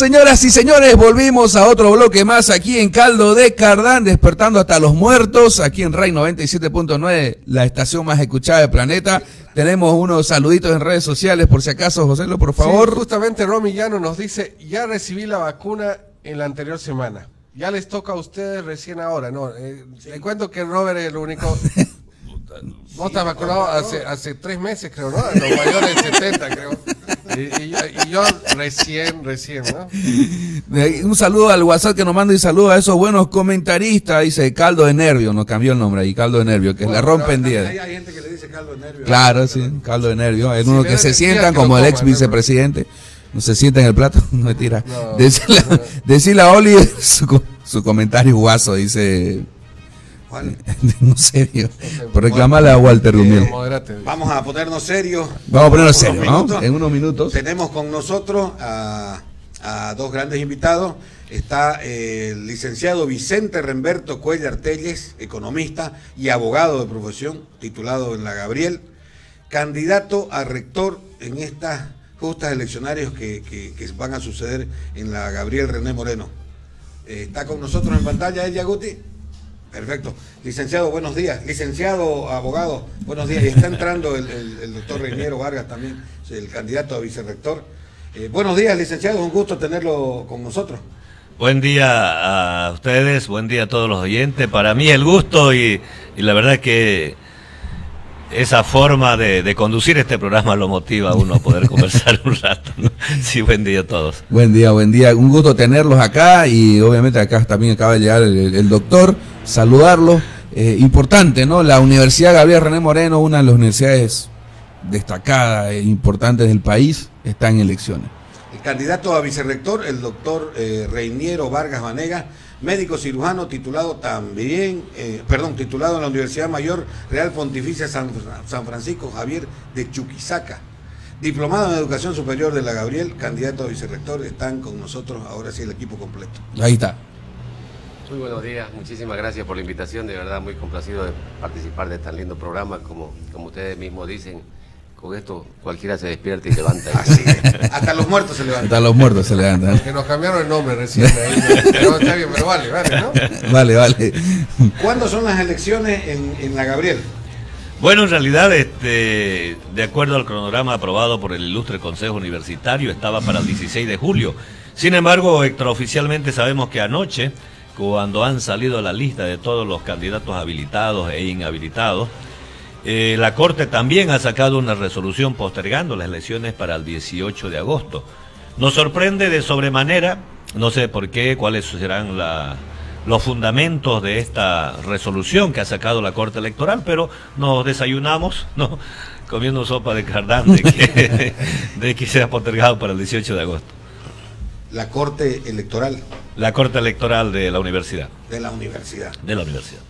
señoras y señores, volvimos a otro bloque más aquí en Caldo de Cardán, despertando hasta los muertos, aquí en Ray 97.9, la estación más escuchada del planeta. Tenemos unos saluditos en redes sociales, por si acaso, Joselo, por favor.
Sí, justamente Romy Llano nos dice, ya recibí la vacuna en la anterior semana. Ya les toca a ustedes recién ahora. No, eh, le cuento que Robert es el único. Vos estás vacunado hace, hace tres meses, creo, ¿no? Los mayores de 70, creo. Y, y yo, y yo recién, recién, ¿no?
Un saludo al WhatsApp que nos manda y saludo a esos buenos comentaristas, dice Caldo de Nervio, nos cambió el nombre ahí, Caldo de Nervio, que la rompen
Ahí
10.
hay gente que le dice caldo de nervio.
Claro, sí, caldo de nervio. Es uno que se sientan
que
como el ex vicepresidente. No se sienta en el plato, no me tira.
No.
Decirle, decirle a Oli su, su comentario guaso, dice.
Juan,
No serio. Por reclamarle a Walter
Eh, modérate.
Vamos a ponernos serios.
Vamos a ponernos
Unos
serio, ¿no? En unos minutos.
Tenemos con nosotros a, a dos grandes invitados. Está eh, el licenciado Vicente Remberto Cuellar Telles, economista y abogado de profesión, titulado en la Gabriel, candidato a rector en estas justas eleccionarias que, que- que van a suceder en la Gabriel René Moreno. Eh, está con nosotros en pantalla ella, Guti. Perfecto. Licenciado, buenos días. Licenciado, abogado, buenos días. Y está entrando el, doctor Reiniero Vargas también, el candidato a vicerrector. Eh, buenos días, licenciado. Un gusto tenerlo con nosotros.
Buen día a ustedes, buen día a todos los oyentes. Para mí el gusto y, y la verdad que esa forma de, de conducir este programa lo motiva a uno a poder conversar un rato. ¿no? Sí, buen día a todos.
Buen día, buen día. Un gusto tenerlos acá y obviamente acá también acaba de llegar el, el doctor. Saludarlos. Eh, importante, ¿no? La Universidad Gabriel René Moreno, una de las universidades destacadas e importantes del país están en elecciones.
El candidato a vicerrector, el doctor eh, Reiniero Vargas Vanegas, médico cirujano titulado también, eh, perdón, titulado en la Universidad Mayor Real Pontificia San, San Francisco Javier de Chuquisaca. Diplomado en Educación Superior de la Gabriel, candidato a vicerrector, están con nosotros ahora sí el equipo completo.
Ahí está.
Muy buenos días, muchísimas gracias por la invitación, de verdad muy complacido de participar de tan lindo programa, como, como ustedes mismos dicen, con esto cualquiera se despierta y levanta.
Así es. Hasta los muertos se levantan.
Hasta los muertos se levantan.
Que nos cambiaron el nombre recién. ahí. Pero está bien, pero vale, vale, ¿no?
Vale, vale.
¿Cuándo son las elecciones en, en la Gabriel?
Bueno, en realidad, este, de acuerdo al cronograma aprobado por el ilustre Consejo Universitario, estaba para el 16 de julio. Sin embargo, extraoficialmente sabemos que anoche, cuando han salido la lista de todos los candidatos habilitados e inhabilitados, eh, la Corte también ha sacado una resolución postergando las elecciones para el 18 de agosto. Nos sorprende de sobremanera, no sé por qué, cuáles serán la- los fundamentos de esta resolución que ha sacado la Corte Electoral, pero nos desayunamos, ¿no? Comiendo sopa de cardán de que, de que sea postergado para el 18 de agosto.
La Corte Electoral
La Corte Electoral de la Universidad.
de la Universidad.
De la Universidad.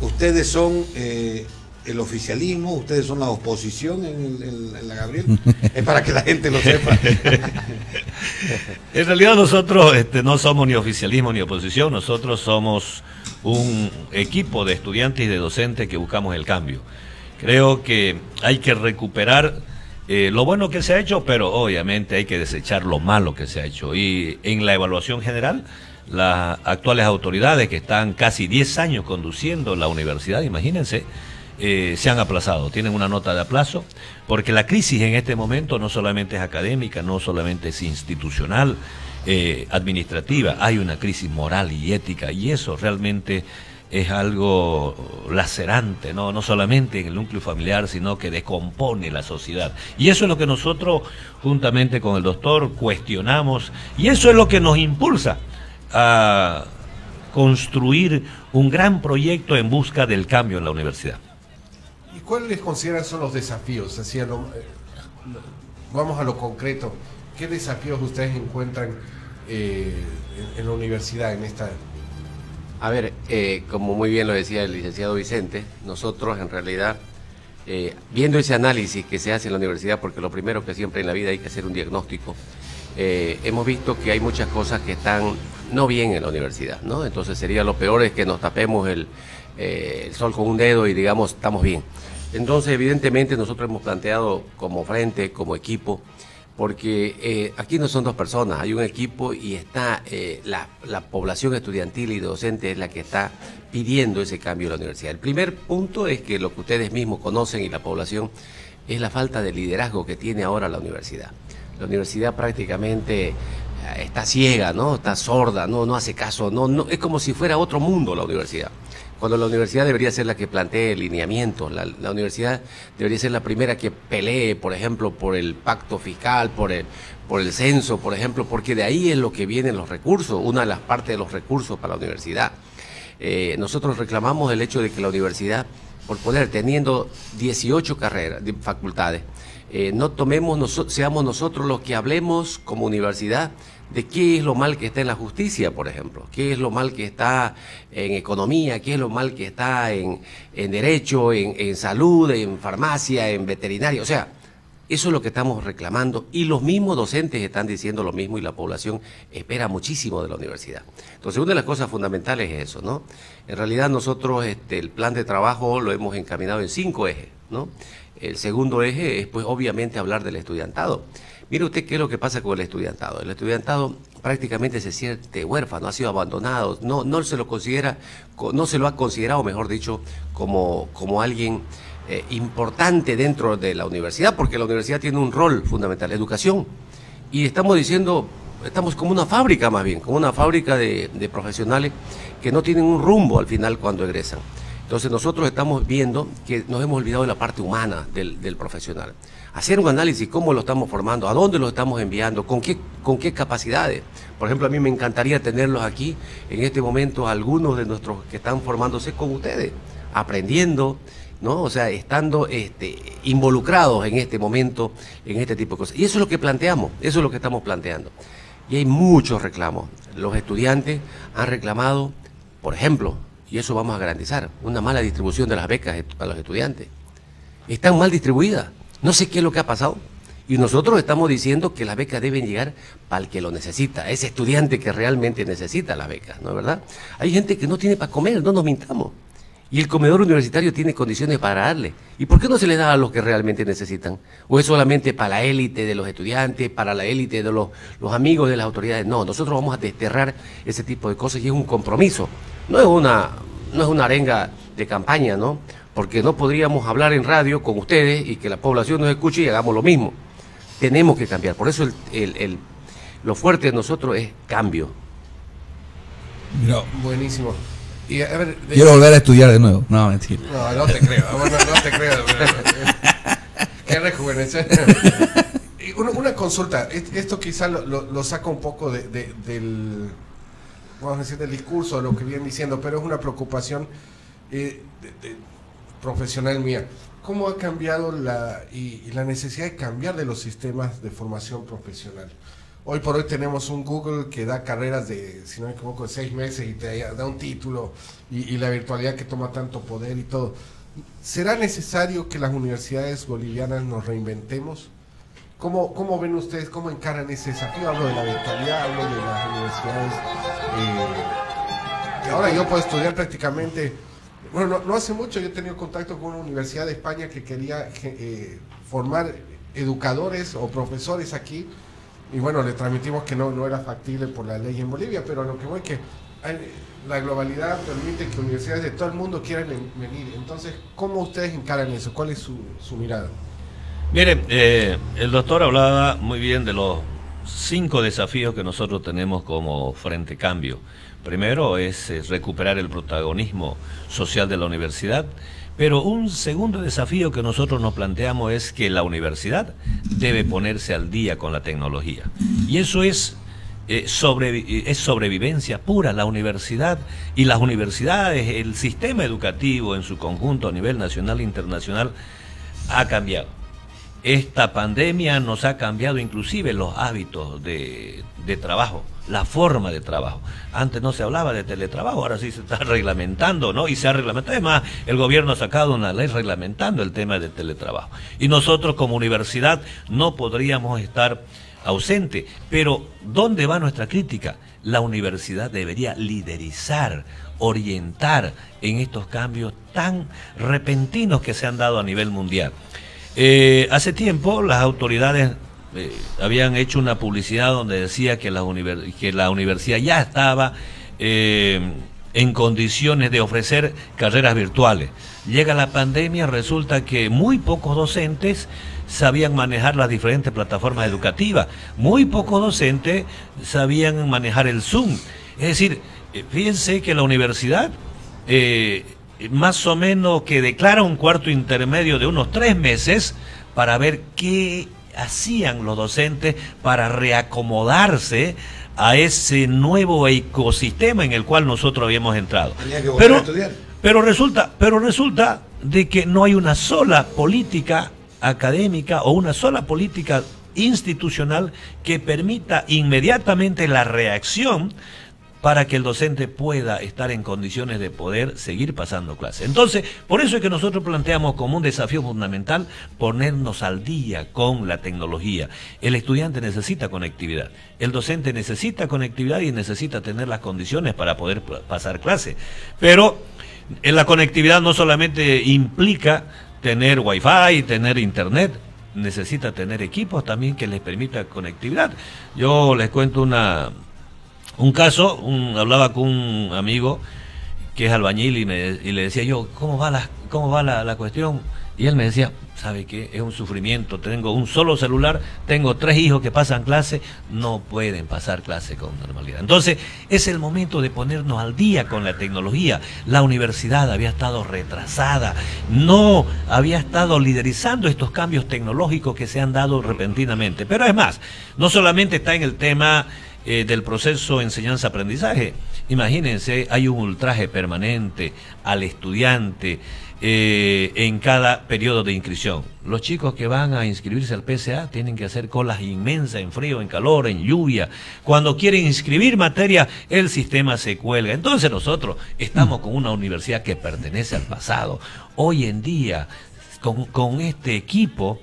Ustedes son eh, el oficialismo, ustedes son la oposición en, en- en la Gabriel. es para que la gente lo sepa.
En realidad nosotros este, no somos ni oficialismo ni oposición, nosotros somos un equipo de estudiantes y de docentes que buscamos el cambio. Creo que hay que recuperar eh, lo bueno que se ha hecho, pero obviamente hay que desechar lo malo que se ha hecho. Y en la evaluación general, las actuales autoridades que están casi 10 años conduciendo la universidad, imagínense, eh, se han aplazado, tienen una nota de aplazo, porque la crisis en este momento no solamente es académica, no solamente es institucional, eh, administrativa, hay una crisis moral y ética, y eso realmente es algo lacerante, ¿no? no solamente en el núcleo familiar, sino que descompone la sociedad. Y eso es lo que nosotros, juntamente con el doctor, cuestionamos, y eso es lo que nos impulsa a construir un gran proyecto en busca del cambio en la universidad.
¿Y cuáles consideran son los desafíos? Así eh, vamos a lo concreto. ¿Qué desafíos ustedes encuentran eh, en, la universidad en esta
A ver, eh, como muy bien lo decía el licenciado Vicente, nosotros en realidad, eh, viendo ese análisis que se hace en la universidad, porque lo primero que siempre en la vida hay que hacer un diagnóstico, eh, hemos visto que hay muchas cosas que están no bien en la universidad, ¿no? Entonces sería lo peor es que nos tapemos el sol con un dedo y digamos estamos bien. Entonces, evidentemente, nosotros hemos planteado como frente, como equipo, porque eh, aquí no son dos personas, hay un equipo y está eh, la, la población estudiantil y docente es la que está pidiendo ese cambio en la universidad. El primer punto es que lo que ustedes mismos conocen y la población es la falta de liderazgo que tiene ahora la universidad. La universidad prácticamente eh, está ciega, ¿no? Está sorda, no, no hace caso, no, no, es como si fuera otro mundo la universidad. Cuando la universidad debería ser la que plantee lineamientos, la, la universidad debería ser la primera que pelee, por ejemplo, por el pacto fiscal, por el, por el censo, por ejemplo, porque de ahí es lo que vienen los recursos, una de las partes de los recursos para la universidad. Eh, nosotros reclamamos el hecho de que la universidad, por poner, teniendo 18 carreras, de facultades, eh, no tomemos, noso- seamos nosotros los que hablemos como universidad de qué es lo mal que está en la justicia, por ejemplo, qué es lo mal que está en economía, qué es lo mal que está en, en derecho, en, en salud, en farmacia, en veterinaria, o sea, eso es lo que estamos reclamando y los mismos docentes están diciendo lo mismo y la población espera muchísimo de la universidad. Entonces, una de las cosas fundamentales es eso, ¿no? En realidad nosotros este, el plan de trabajo lo hemos encaminado en cinco ejes, ¿no? El segundo eje es, pues, obviamente hablar del estudiantado. Mire usted qué es lo que pasa con el estudiantado. El estudiantado prácticamente se siente huérfano, ha sido abandonado, no, no se lo considera, co- no se lo ha considerado, mejor dicho, como, como alguien eh, importante dentro de la universidad, porque la universidad tiene un rol fundamental, educación. Y estamos diciendo, estamos como una fábrica más bien, como una fábrica de, profesionales que no tienen un rumbo al final cuando egresan. Entonces nosotros estamos viendo que nos hemos olvidado de la parte humana del profesional. Hacer un análisis, cómo lo estamos formando, a dónde lo estamos enviando, con qué, con qué capacidades. Por ejemplo, a mí me encantaría tenerlos aquí en este momento, algunos de nuestros que están formándose con ustedes, aprendiendo, ¿no? O sea, estando este, involucrados en este momento, en este tipo de cosas. Y eso es lo que planteamos, eso es lo que estamos planteando. Y hay muchos reclamos. Los estudiantes han reclamado, por ejemplo, y eso vamos a garantizar, una mala distribución de las becas a los estudiantes. Están mal distribuidas. No sé qué es lo que ha pasado. Y nosotros estamos diciendo que las becas deben llegar para el que lo necesita, ese estudiante que realmente necesita las becas, ¿no es verdad? Hay gente que no tiene para comer, no nos mintamos. Y el comedor universitario tiene condiciones para darle. ¿Y por qué no se le da a los que realmente necesitan? ¿O es solamente para la élite de los estudiantes, para la élite de los, amigos de las autoridades? No, nosotros vamos a desterrar ese tipo de cosas y es un compromiso. No es una, no es una arenga de campaña, ¿no? Porque no podríamos hablar en radio con ustedes y que la población nos escuche y hagamos lo mismo. Tenemos que cambiar. Por eso el, el- el- lo fuerte de nosotros es cambio.
Mira,
Buenísimo. Y a ver, de-
quiero volver a estudiar de nuevo. No, mentira.
No, no te creo. No te creo. Qué rejuvenecer. Una, una consulta. Es- Esto quizá lo, lo- lo saca un poco de- de- del, vamos a decir, del discurso, de lo que vienen diciendo, pero es una preocupación eh, de- de- profesional mía. ¿Cómo ha cambiado la, y, la necesidad de cambiar de los sistemas de formación profesional? Hoy por hoy tenemos un Google que da carreras de, si no me equivoco, de seis meses y te da un título y, la virtualidad que toma tanto poder y todo. ¿Será necesario que las universidades bolivianas nos reinventemos? ¿Cómo, ¿Cómo ven ustedes, cómo encaran ese desafío? Hablo de la virtualidad, hablo de las universidades. eh, ahora yo puedo estudiar prácticamente. Bueno, no, no hace mucho yo he tenido contacto con una universidad de España que quería eh, formar educadores o profesores aquí. Y bueno, le transmitimos que no, no era factible por la ley en Bolivia, pero lo que voy que hay- la globalidad permite que universidades de todo el mundo quieran ven- venir. Entonces, ¿cómo ustedes encaran eso? ¿Cuál es su, su mirada?
Mire, eh, el doctor hablaba muy bien de los cinco desafíos que nosotros tenemos como Frente Cambio. Primero es, eh, recuperar el protagonismo social de la universidad, pero un segundo desafío que nosotros nos planteamos es que la universidad debe ponerse al día con la tecnología. Y eso es eh, sobrevi- es sobrevivencia pura. La universidad y las universidades, el sistema educativo en su conjunto a nivel nacional e internacional ha cambiado. Esta pandemia nos ha cambiado inclusive los hábitos de, trabajo, la forma de trabajo. Antes no se hablaba de teletrabajo, ahora sí se está reglamentando, ¿no? Y se ha reglamentado. Además, el gobierno ha sacado una ley reglamentando el tema del teletrabajo. Y nosotros como universidad no podríamos estar ausente. Pero, ¿dónde va nuestra crítica? La universidad debería liderizar, orientar en estos cambios tan repentinos que se han dado a nivel mundial. Eh, hace tiempo las autoridades eh, habían hecho una publicidad donde decía que la, universidad ya estaba eh, en condiciones de ofrecer carreras virtuales. Llega la pandemia, resulta que muy pocos docentes sabían manejar las diferentes plataformas educativas, muy pocos docentes sabían manejar el Zoom. Es decir, fíjense que la universidad más o menos que declara un cuarto intermedio de unos tres meses para ver qué hacían los docentes para reacomodarse a ese nuevo ecosistema en el cual nosotros habíamos entrado. Pero, pero resulta, pero resulta de que no hay una sola política académica o una sola política institucional que permita inmediatamente la reacción para que el docente pueda estar en condiciones de poder seguir pasando clases. Entonces, por eso es que nosotros planteamos como un desafío fundamental ponernos al día con la tecnología. El estudiante necesita conectividad, el docente necesita conectividad y necesita tener las condiciones para poder pasar clases. Pero en la conectividad no solamente implica tener wifi, tener internet, necesita tener equipos también que les permita conectividad. Yo les cuento una, un caso, hablaba con un amigo que es albañil y, me, y le decía yo, ¿cómo va, la, cómo va la, la cuestión? Y él me decía, ¿sabe qué? Es un sufrimiento, tengo un solo celular, tengo tres hijos que pasan clase, no pueden pasar clase con normalidad. Entonces, es el momento de ponernos al día con la tecnología. La universidad había estado retrasada, no había estado liderizando estos cambios tecnológicos que se han dado repentinamente. Pero es más, no solamente está en el tema eh, del proceso enseñanza-aprendizaje. Imagínense, hay un ultraje permanente al estudiante, eh, en cada periodo de inscripción. Los chicos que van a inscribirse al PSA tienen que hacer colas inmensas en frío, en calor, en lluvia. Cuando quieren inscribir materia, el sistema se cuelga. Entonces nosotros estamos con una universidad que pertenece al pasado. Hoy en día, con, con este equipo,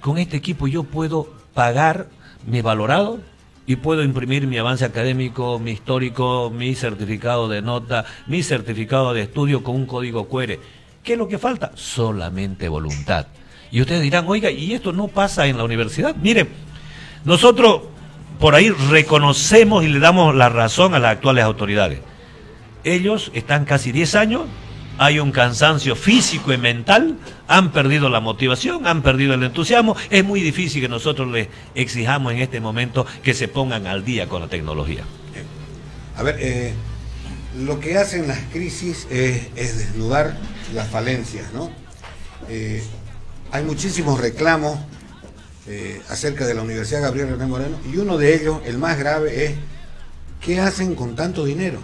con este equipo yo puedo pagar mi valorado y puedo imprimir mi avance académico, mi histórico, mi certificado de nota, mi certificado de estudio con un código QR. ¿Qué es lo que falta? Solamente voluntad. Y ustedes dirán, oiga, ¿y esto no pasa en la universidad? Mire, nosotros por ahí reconocemos y le damos la razón a las actuales autoridades. Ellos están casi 10 años hay un cansancio físico y mental, han perdido la motivación, han perdido el entusiasmo. Es muy difícil que nosotros les exijamos en este momento que se pongan al día con la tecnología.
A ver, eh, lo que hacen las crisis es, es desnudar las falencias, ¿no? Eh, hay muchísimos reclamos eh, acerca de la Universidad Gabriel René Moreno y uno de ellos, el más grave, es ¿qué hacen con tanto dinero?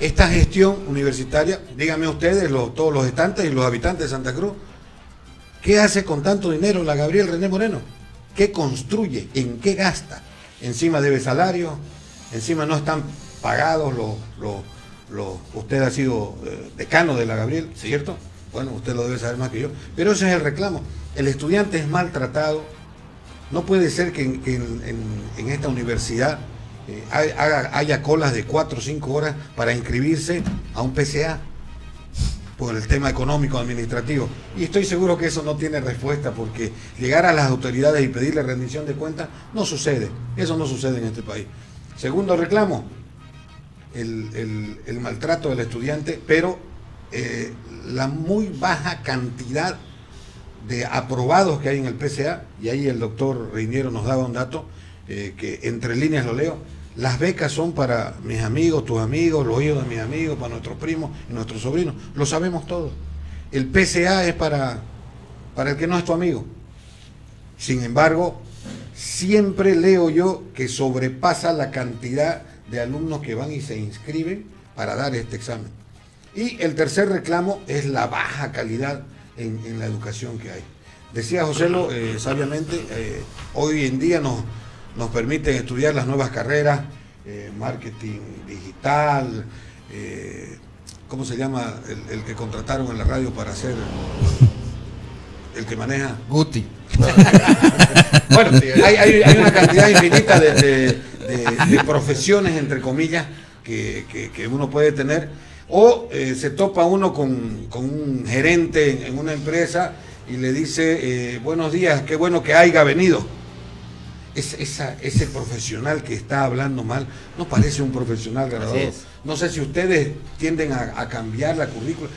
Esta gestión universitaria, díganme ustedes, los, todos los estantes y los habitantes de Santa Cruz, ¿qué hace con tanto dinero la Gabriel René Moreno? ¿Qué construye? ¿En qué gasta? Encima debe salario, encima no están pagados los... los, usted ha sido eh, decano de la Gabriel, ¿cierto? Bueno, usted lo debe saber más que yo. Pero ese es el reclamo. El estudiante es maltratado. No puede ser que en esta universidad eh, haya, colas de 4 o 5 horas para inscribirse a un PCA por el tema económico administrativo. Y estoy seguro que eso no tiene respuesta porque llegar a las autoridades y pedirle rendición de cuentas no sucede. Eso no sucede en este país. Segundo reclamo, el, maltrato del estudiante, pero eh, la muy baja cantidad de aprobados que hay en el PCA, y ahí el doctor Reiniero nos daba un dato, eh, que entre líneas lo leo, las becas son para mis amigos, tus amigos, los hijos de mis amigos, para nuestros primos y nuestros sobrinos. Lo sabemos todos. El PCA es para, para el que no es tu amigo. Sin embargo, siempre leo yo que sobrepasa la cantidad de alumnos que van y se inscriben para dar este examen. Y el tercer reclamo es la baja calidad en, la educación que hay. Decía José eh, sabiamente, eh, hoy en día nos nos permiten estudiar las nuevas carreras, eh, marketing digital, eh, ¿cómo se llama el, que contrataron en la radio para hacer el que maneja?
Guti.
bueno, hay, una cantidad infinita de, profesiones, entre comillas, que, uno puede tener. O eh, se topa uno con, un gerente en, una empresa y le dice, buenos días, qué bueno que haya venido esa, ese profesional que está hablando mal no parece un profesional graduado. No sé si ustedes tienden a, cambiar la currícula.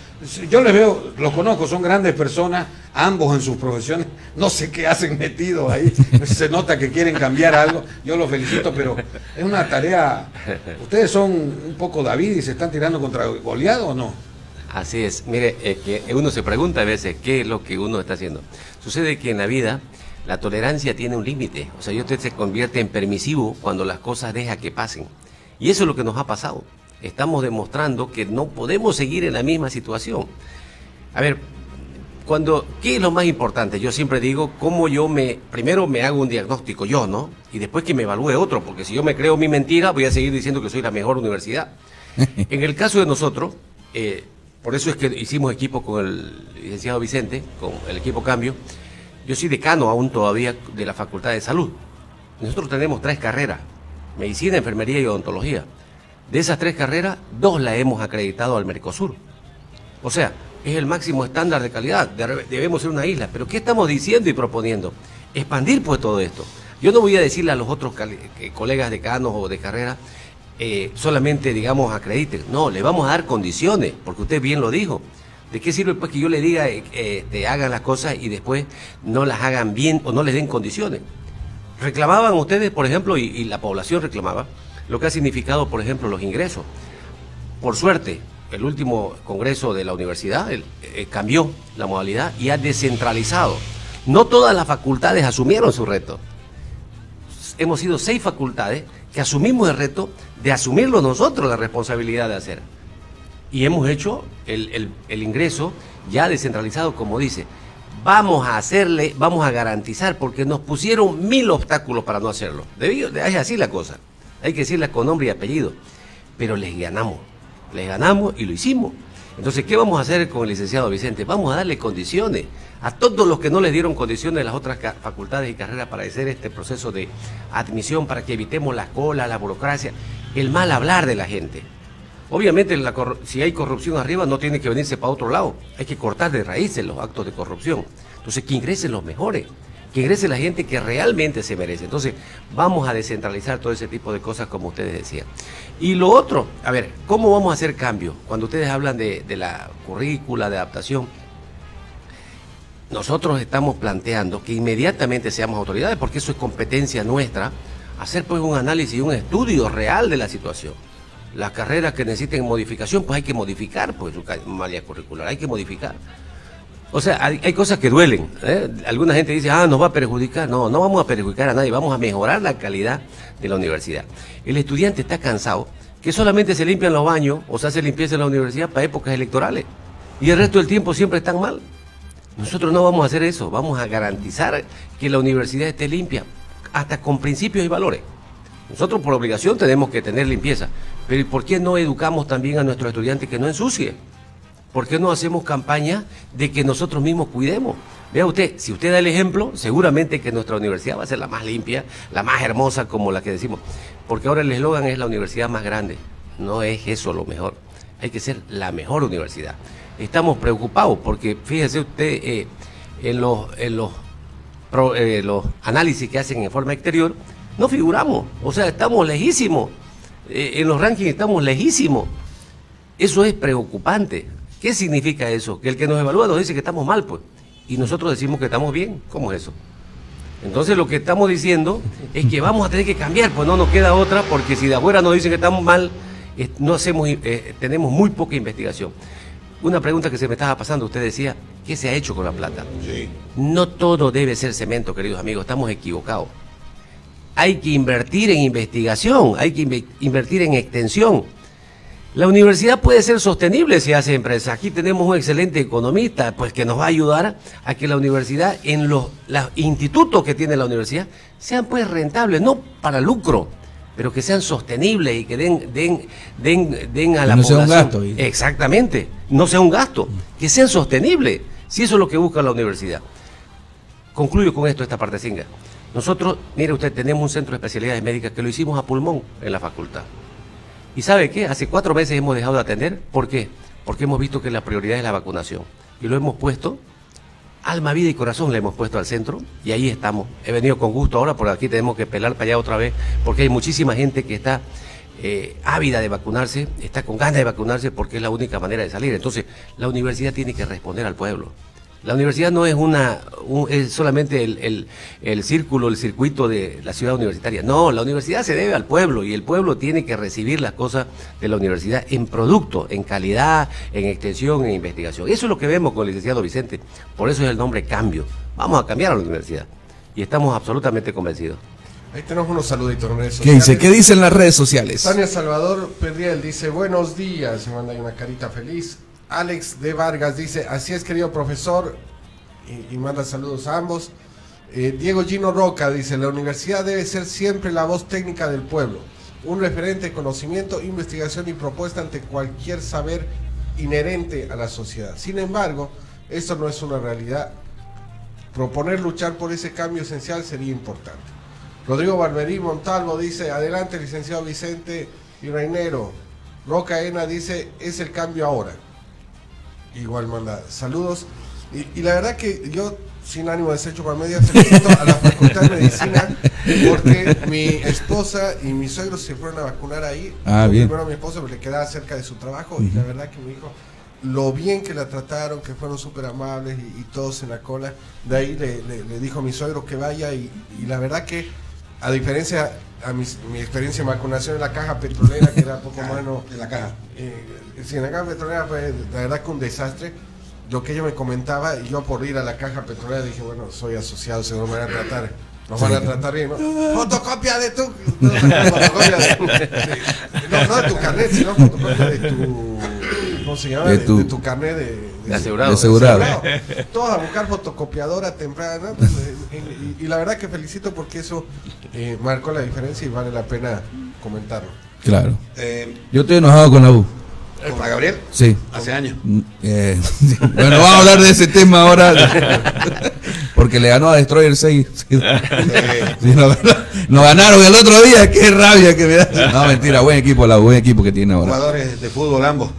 Yo les veo, los conozco, son grandes personas, ambos en sus profesiones. No sé qué hacen metidos ahí. Se nota que quieren cambiar algo. Yo los felicito, pero es una tarea. ¿Ustedes son un poco David y se están tirando contra Goliat o no?
Así es. Mire, que uno se pregunta a veces qué es lo que uno está haciendo. Sucede que en la vida la tolerancia tiene un límite. O sea, usted se convierte en permisivo cuando las cosas deja que pasen. Y eso es lo que nos ha pasado. Estamos demostrando que no podemos seguir en la misma situación. A ver, cuando, ¿qué es lo más importante? Yo siempre digo, cómo yo me, primero me hago un diagnóstico yo, ¿no? Y después que me evalúe otro, porque si yo me creo mi mentira, voy a seguir diciendo que soy la mejor universidad. en el caso de nosotros, eh, por eso es que hicimos equipo con el licenciado Vicente, con el equipo Cambio, yo soy decano aún todavía de la Facultad de Salud. Nosotros tenemos tres carreras, medicina, enfermería y odontología. De esas tres carreras, dos la hemos acreditado al Mercosur. O sea, es el máximo estándar de calidad. Debemos ser una isla. Pero ¿qué estamos diciendo y proponiendo? Expandir pues todo esto. Yo no voy a decirle a los otros colegas decanos o de carrera, eh, solamente, digamos, acrediten. No, le vamos a dar condiciones, porque usted bien lo dijo. ¿De qué sirve pues que yo le diga eh, te hagan las cosas y después no las hagan bien o no les den condiciones? Reclamaban ustedes, por ejemplo, y, la población reclamaba, lo que ha significado, por ejemplo, los ingresos. Por suerte, el último congreso de la universidad eh, cambió la modalidad y ha descentralizado. No todas las facultades asumieron su reto. Hemos sido seis facultades que asumimos el reto de asumirlo nosotros la responsabilidad de hacer. Y hemos hecho el, el- ingreso ya descentralizado, como dice. Vamos a hacerle, vamos a garantizar, porque nos pusieron mil obstáculos para no hacerlo. Debido, es así la cosa. Hay que decirla con nombre y apellido. Pero les ganamos. Les ganamos y lo hicimos. Entonces, ¿qué vamos a hacer con el licenciado Vicente? Vamos a darle condiciones a todos los que no les dieron condiciones en las otras facultades y carreras para hacer este proceso de admisión, para que evitemos la cola, la burocracia, el mal hablar de la gente. Obviamente, si hay corrupción arriba, no tiene que venirse para otro lado. Hay que cortar de raíces los actos de corrupción. Entonces, que ingresen los mejores, que ingrese la gente que realmente se merece. Entonces, vamos a descentralizar todo ese tipo de cosas, como ustedes decían. Y lo otro, a ver, ¿cómo vamos a hacer cambio? Cuando ustedes hablan de, de la currícula, de adaptación, nosotros estamos planteando que inmediatamente seamos autoridades, porque eso es competencia nuestra, hacer pues un análisis y un estudio real de la situación. Las carreras que necesiten modificación, pues hay que modificar pues su malla curricular, hay que modificar. O sea, hay, hay cosas que duelen. ¿eh? Alguna gente dice, ah, nos va a perjudicar. No, no vamos a perjudicar a nadie, vamos a mejorar la calidad de la universidad. El estudiante está cansado que solamente se limpian los baños o se hace limpieza en la universidad para épocas electorales. Y el resto del tiempo siempre están mal. Nosotros no vamos a hacer eso, vamos a garantizar que la universidad esté limpia, hasta con principios y valores. Nosotros por obligación tenemos que tener limpieza, pero ¿y por qué no educamos también a nuestros estudiantes que no ensucie? ¿Por qué no hacemos campaña de que nosotros mismos cuidemos? Vea usted, si usted da el ejemplo, seguramente que nuestra universidad va a ser la más limpia, la más hermosa, como la que decimos. Porque ahora el eslogan es la universidad más grande. No es eso lo mejor. Hay que ser la mejor universidad. Estamos preocupados porque, fíjese usted, eh, en los, en los, pro- eh, los análisis que hacen en forma exterior, no figuramos. O sea, estamos lejísimos. Eh, en los rankings estamos lejísimos. Eso es preocupante. ¿Qué significa eso? Que el que nos evalúa nos dice que estamos mal, pues. Y nosotros decimos que estamos bien. ¿Cómo es eso? Entonces lo que estamos diciendo es que vamos a tener que cambiar, pues no nos queda otra, porque si de afuera nos dicen que estamos mal, eh, no hacemos, eh, tenemos muy poca investigación. Una pregunta que se me estaba pasando, usted decía, ¿qué se ha hecho con la plata? No todo debe ser cemento, queridos amigos, estamos equivocados. Hay que invertir en investigación, hay que inve- invertir en extensión. La universidad puede ser sostenible si hace empresa. Aquí tenemos un excelente economista, pues que nos va a ayudar a que la universidad, en los, los institutos que tiene la universidad, sean pues rentables, no para lucro, pero que sean sostenibles y que den, den, den, den a la
no sea un
población.
gasto,
Exactamente, no sea un gasto, que sean sostenibles, si eso es lo que busca la universidad. Concluyo con esto, esta parte cinga. Nosotros, mire usted, tenemos un centro de especialidades médicas que lo hicimos a pulmón en la facultad. ¿Y sabe qué? Hace cuatro meses hemos dejado de atender. ¿Por qué? Porque hemos visto que la prioridad es la vacunación. Y lo hemos puesto, alma, vida y corazón le hemos puesto al centro y ahí estamos. He venido con gusto ahora, por aquí tenemos que pelar para allá otra vez, porque hay muchísima gente que está eh, ávida de vacunarse, está con ganas de vacunarse porque es la única manera de salir. Entonces, la universidad tiene que responder al pueblo. La universidad no es una un- es solamente el, el- el círculo, el circuito de la ciudad universitaria. No, la universidad se debe al pueblo y el pueblo tiene que recibir las cosas de la universidad en producto, en calidad, en extensión, en investigación. Eso es lo que vemos con el licenciado Vicente. Por eso es el nombre cambio. Vamos a cambiar a la universidad. Y estamos absolutamente convencidos.
Ahí tenemos unos saluditos en redes
¿Qué dice? ¿Qué dicen las redes sociales?
Tania Salvador Pedriel dice, buenos días, se manda ahí una carita feliz. Alex de Vargas dice, así es querido profesor, y, manda saludos a ambos. Eh, Diego Gino Roca dice, la universidad debe ser siempre la voz técnica del pueblo, un referente de conocimiento, investigación y propuesta ante cualquier saber inherente a la sociedad. Sin embargo, esto no es una realidad. Proponer luchar por ese cambio esencial sería importante. Rodrigo Barberí Montalvo dice, adelante licenciado Vicente y Reinero. Roca Ena dice, es el cambio ahora. Igual manda saludos. Y, y la verdad que yo, sin ánimo de ser media felicito a la Facultad de Medicina porque mi esposa y mi suegro se fueron a vacunar ahí.
Ah, bien.
Primero a mi esposa porque le quedaba cerca de su trabajo y la verdad que me dijo lo bien que la trataron, que fueron súper amables y, y todos en la cola. De ahí le, le- le dijo a mi suegro que vaya y, y la verdad que a diferencia a mis- mi experiencia en vacunación en la caja petrolera, que era poco menos...
en la caja.
Eh, sí, en la caja petrolera fue la verdad que un desastre. Lo que ella me comentaba, y yo por ir a la caja petrolera dije, bueno, soy asociado, se nos van a tratar, nos van a tratar bien, ¿no? Fotocopia de tu... No, fotocopia de, sí. no, no de tu carnet, sino fotocopia de tu... ¿Cómo ¿cómo se llama?
De
De,
tu-
de tu carnet de,
De asegurado.
de asegurado.
Todos a buscar fotocopiadora temprana. pues, y, y la verdad que felicito porque eso eh, marcó la diferencia y vale la pena comentarlo.
Claro.
Eh,
Yo estoy enojado con la U.
¿Con la Gabriel?
Sí.
Hace años.
Mm, eh, bueno, vamos a hablar de ese tema ahora. Porque le ganó a Destroyer 6. Sí, no, nos ganaron el otro día. Qué rabia que me da. No, mentira. Buen equipo, la U, buen equipo que tiene ahora.
Jugadores de fútbol ambos.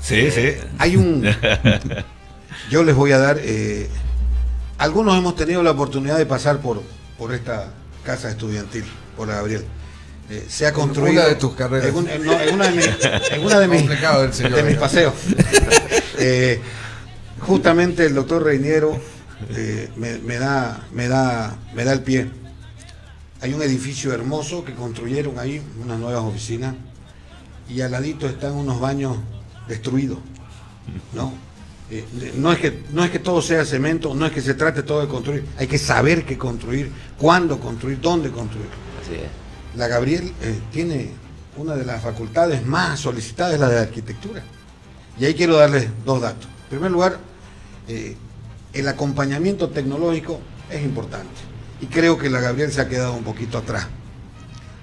Sí, sí.
Hay un. Yo les voy a dar. eh, algunos hemos tenido la oportunidad de pasar por, por esta casa estudiantil, por la Gabriel. Eh, se ha construido.
una de tus carreras.
En, un- en- no, en una de mis, en una de mis,
señor,
de mis
¿eh?
paseos. Eh, justamente el doctor Reiniero eh, me, me da, me, da, me da el pie. Hay un edificio hermoso que construyeron ahí, unas nuevas oficinas, y al ladito están unos baños destruidos. ¿no? Eh, no, es que, no es que todo sea cemento, no es que se trate todo de construir, hay que saber qué construir, cuándo construir, dónde construir.
Así es.
La Gabriel eh, tiene una de las facultades más solicitadas, la de arquitectura. Y ahí quiero darles dos datos. En primer lugar, eh, el acompañamiento tecnológico es importante. Y creo que la Gabriel se ha quedado un poquito atrás.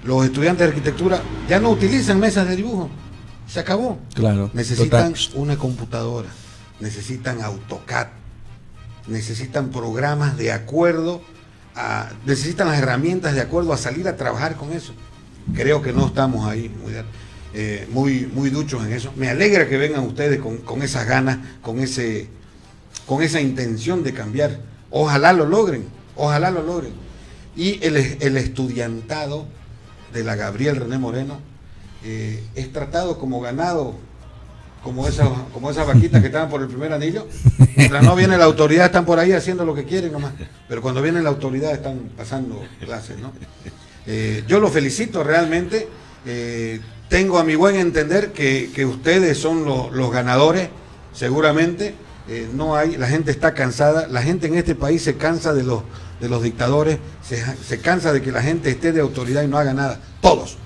Los estudiantes de arquitectura ya no utilizan mesas de dibujo. Se acabó.
Claro.
Necesitan
total.
una computadora, necesitan AutoCAD, necesitan programas de acuerdo a, necesitan las herramientas de acuerdo a salir a trabajar con eso. Creo que no estamos ahí muy, eh, muy, muy duchos en eso. Me alegra que vengan ustedes con, con esas ganas, con ese, con esa intención de cambiar. Ojalá lo logren, ojalá lo logren. Y el, el estudiantado de la Gabriel René Moreno eh, es tratado como ganado, como esas, como esas vaquitas que estaban por el primer anillo. Mientras no viene la autoridad, están por ahí haciendo lo que quieren nomás. Pero cuando viene la autoridad están pasando clases, ¿no? Eh, yo lo felicito realmente. eh, tengo a mi buen entender que, ustedes son lo- los ganadores, seguramente. Eh, no hay, la gente está cansada, la gente en este país se cansa de los, de los dictadores, se cansa de que la gente esté de autoridad y no haga nada. Todos,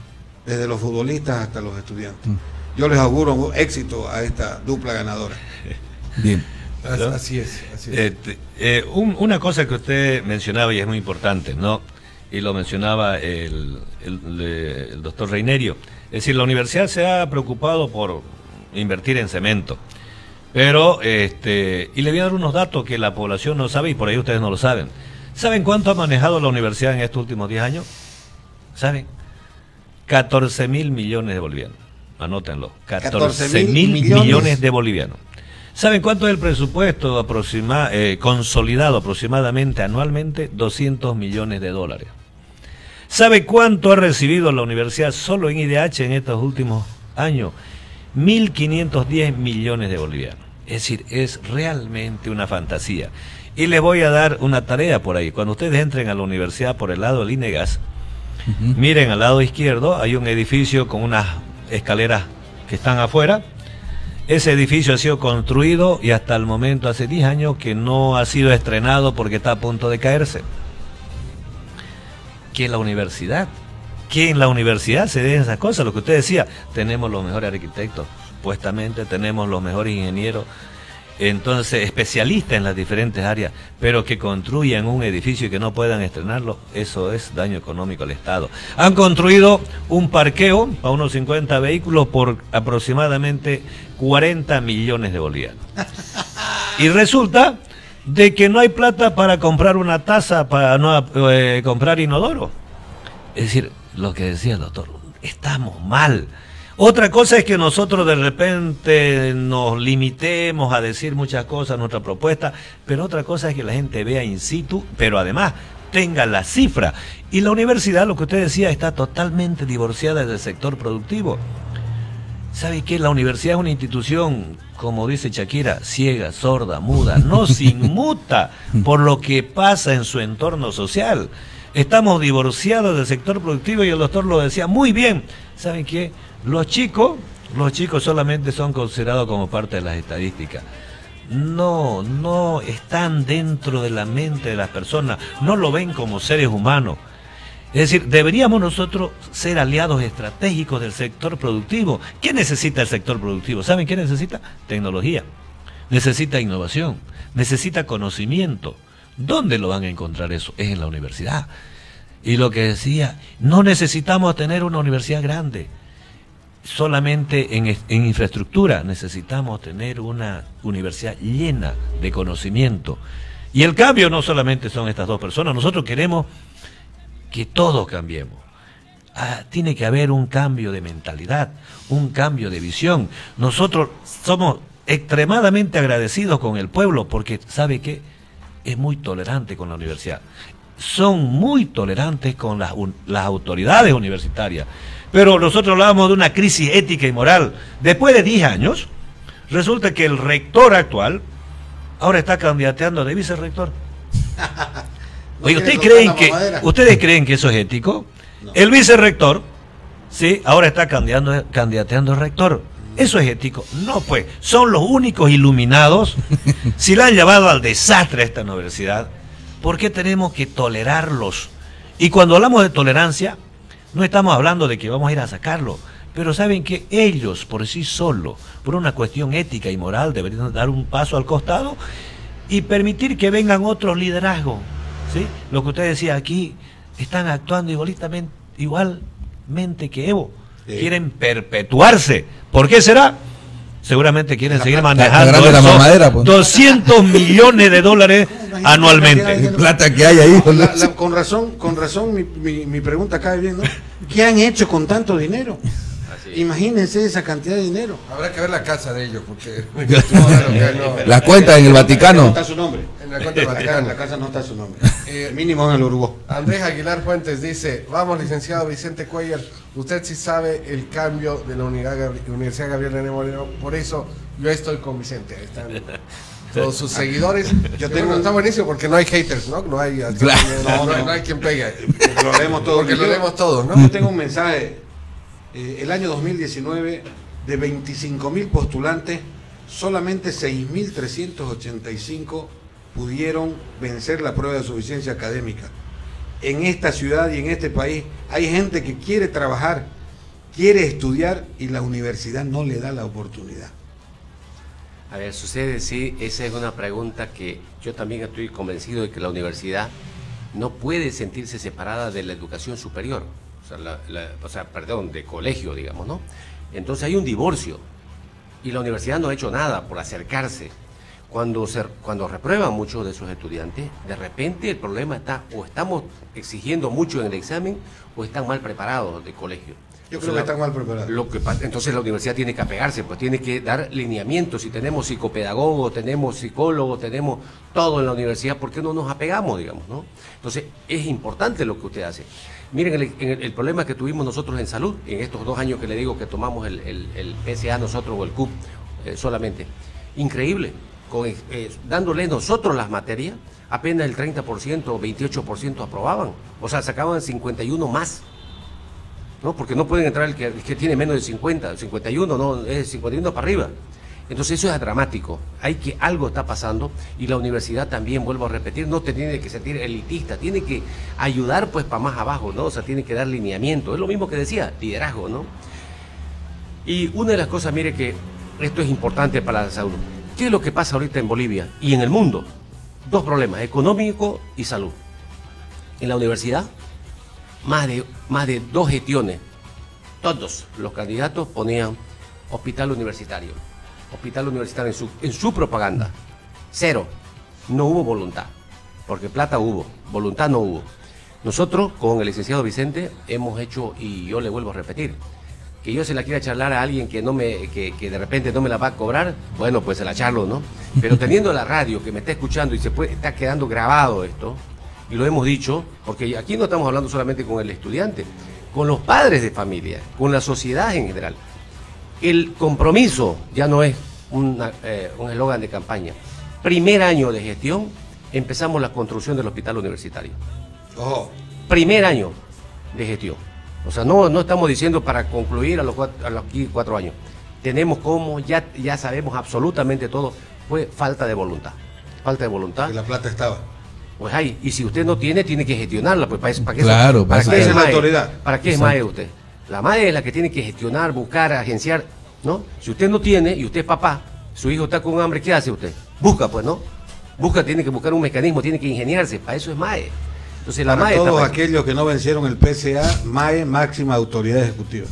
desde los futbolistas hasta los estudiantes. Yo les auguro un éxito a esta dupla ganadora.
Bien.
Así, así es. Así es.
Este, eh, un- una cosa que usted mencionaba y es muy importante, ¿no? Y lo mencionaba el, el doctor Reinerio. Es decir, la universidad se ha preocupado por invertir en cemento. Pero, este, y le voy a dar unos datos que la población no sabe y por ahí ustedes no lo saben. ¿Saben cuánto ha manejado la universidad en estos últimos 10 años? ¿Saben? 14 mil millones de bolivianos. Anótenlo. 14 mil
millones.
millones de bolivianos. ¿Saben cuánto es el presupuesto aproxima- eh, consolidado aproximadamente anualmente? 200 millones de dólares. ¿Sabe cuánto ha recibido la universidad solo en IDH en estos últimos años? 1.510 millones de bolivianos. Es decir, es realmente una fantasía. Y les voy a dar una tarea por ahí. Cuando ustedes entren a la universidad por el lado del INEGAS, miren al lado izquierdo, hay un edificio con unas escaleras que están afuera. Ese edificio ha sido construido y hasta el momento hace 10 años que no ha sido estrenado porque está a punto de caerse. Que la universidad, que en la universidad se den esas cosas, lo que usted decía, tenemos los mejores arquitectos, supuestamente tenemos los mejores ingenieros, entonces especialistas en las diferentes áreas, pero que construyan un edificio y que no puedan estrenarlo, eso es daño económico al Estado. Han construido un parqueo para unos 50 vehículos por aproximadamente 40 millones de bolivianos. Y resulta de que no hay plata para comprar una taza, para no eh, comprar inodoro. Es decir, lo que decía el doctor, estamos mal. Otra cosa es que nosotros de repente nos limitemos a decir muchas cosas, nuestra propuesta, pero otra cosa es que la gente vea in situ, pero además tenga la cifra. Y la universidad, lo que usted decía, está totalmente divorciada del sector productivo. ¿Sabe qué? La universidad es una institución, como dice Shakira, ciega, sorda, muda, no se inmuta por lo que pasa en su entorno social. Estamos divorciados del sector productivo y el doctor lo decía muy bien. ¿Saben qué? Los chicos, los chicos solamente son considerados como parte de las estadísticas. No, no están dentro de la mente de las personas, no lo ven como seres humanos. Es decir, deberíamos nosotros ser aliados estratégicos del sector productivo. ¿Qué necesita el sector productivo? ¿Saben qué necesita? Tecnología. Necesita innovación. Necesita conocimiento. ¿Dónde lo van a encontrar eso? Es en la universidad. Y lo que decía, no necesitamos tener una universidad grande solamente en, en, infraestructura, necesitamos tener una universidad llena de conocimiento. Y el cambio no solamente son estas dos personas, nosotros queremos que todos cambiemos. Ah, tiene que haber un cambio de mentalidad, un cambio de visión. Nosotros somos extremadamente agradecidos con el pueblo porque, ¿sabe qué? Es muy tolerante con la universidad. Son muy tolerantes con las, las autoridades universitarias. Pero nosotros hablábamos de una crisis ética y moral. Después de 10 años, resulta que el rector actual ahora está candidateando de vicerrector. Oye, ¿ustedes creen, que, ¿ustedes creen que eso es ético? El vicerrector, sí, ahora está candidateando, candidateando rector. ¿Eso es ético? No, pues, son los únicos iluminados. si la han llevado al desastre a esta universidad, ¿por qué tenemos que tolerarlos? Y cuando hablamos de tolerancia, no estamos hablando de que vamos a ir a sacarlo, pero saben que ellos por sí solos, por una cuestión ética y moral, deberían dar un paso al costado y permitir que vengan otros liderazgos. ¿sí? Lo que usted decía aquí, están actuando igualitamente, igualmente que Evo. Quieren perpetuarse. ¿Por qué será? Seguramente quieren seguir manejando
la mamadera, pues.
200 millones de dólares anualmente.
Plata que hay ahí.
La- la- con razón, con razón mi, mi- mi pregunta cae bien, ¿no? ¿Qué han hecho con tanto dinero? Imagínense esa cantidad de dinero.
Habrá que ver la casa de ellos, porque.
La cuenta en el
No
Vaticano.
está su nombre.
En la cuenta del Vaticano.
En la casa no está su nombre.
Eh,
Mínimo en el Uruguay.
Andrés Aguilar Fuentes dice, vamos licenciado Vicente Cuellar, usted sí sabe el cambio de la Universidad Gabriel René Moreno, por eso yo estoy con Vicente, ahí están todos sus seguidores. Yo tengo, está buenísimo porque no hay haters, ¿no? No hay, no, no hay- no hay quien pegue.
Porque lo leemos todos.
Porque lo leemos todos, ¿no?
Yo tengo un mensaje. Eh, el año 2019, de 25 mil postulantes, solamente 6.385 pudieron vencer la prueba de suficiencia académica. En esta ciudad y en este país hay gente que quiere trabajar, quiere estudiar y la universidad no le da la oportunidad.
A ver, sucede, sí, esa es una pregunta que yo también estoy convencido de que la universidad no puede sentirse separada de la educación superior, sea, la- la- o sea, perdón, de colegio, digamos, ¿no? Entonces hay un divorcio y la universidad no ha hecho nada por acercarse. Cuando, se, cuando reprueban muchos de sus estudiantes, de repente el problema está o estamos exigiendo mucho en el examen o están mal preparados de colegio.
Yo
O
creo
sea,
que están mal preparados.
lo que entonces la universidad tiene que apegarse, pues tiene que dar lineamientos. Si tenemos psicopedagogos, tenemos psicólogos, tenemos todo en la universidad, ¿por qué no nos apegamos, digamos, no? Entonces es importante lo que usted hace. Miren, el, problema que tuvimos nosotros en salud, en estos dos años que le digo que tomamos el PSA nosotros o el CUP eh, solamente, increíble. Con, eh, dándole nosotros las materias, apenas el 30% o 28% aprobaban. O sea, sacaban 51 más. ¿no? Porque no pueden entrar el que, el que tiene menos de 50, 51, no, es 51 para arriba. Entonces eso es dramático. Hay que algo está pasando y la universidad también, vuelvo a repetir, no te tiene que sentir elitista, tiene que ayudar pues para más abajo, ¿no? O sea, tiene que dar lineamiento. Es lo mismo que decía, liderazgo, ¿no? Y una de las cosas, mire que esto es importante para la salud. ¿Qué es lo que pasa ahorita en Bolivia y en el mundo? Dos problemas, económico y salud. En la universidad, más de, más de dos gestiones, todos los candidatos ponían hospital universitario. Hospital universitario en su, propaganda. Cero. No hubo voluntad. Porque plata hubo, voluntad no hubo. Nosotros, con el licenciado Vicente, hemos hecho, y yo le vuelvo a repetir, que yo se la quiera charlar a alguien que no me, que, que de repente no me la va a cobrar, bueno, pues se la charlo, ¿no? Pero teniendo la radio que me está escuchando y se puede, está quedando grabado esto, y lo hemos dicho, porque aquí no estamos hablando solamente con el estudiante, con los padres de familia, con la sociedad en general. El compromiso ya no es una, eh, un eslogan de campaña. Primer año de gestión, empezamos la construcción del hospital universitario.
Ojo.
Primer año de gestión. O sea, no, no estamos diciendo para concluir a los, cuatro, a los aquí cuatro años. Tenemos cómo, ya, ya sabemos absolutamente todo. Fue falta de voluntad. Falta de voluntad.
Que la plata estaba.
Pues hay. Y si usted no tiene, tiene que gestionarla. Pues para, eso, para
Claro,
para,
para
qué es
la autoridad.
¿Para qué es. MAE usted? La MAE es la que tiene que gestionar, buscar, agenciar, ¿no? Si usted no tiene y usted es papá, su hijo está con hambre, ¿qué hace usted? Busca, pues, ¿no? Busca, tiene que buscar un mecanismo, tiene que ingeniarse. Para eso es MAE. Entonces la
Para
MAE
todos aquellos que no vencieron el PSA, MAE, máxima autoridad ejecutiva.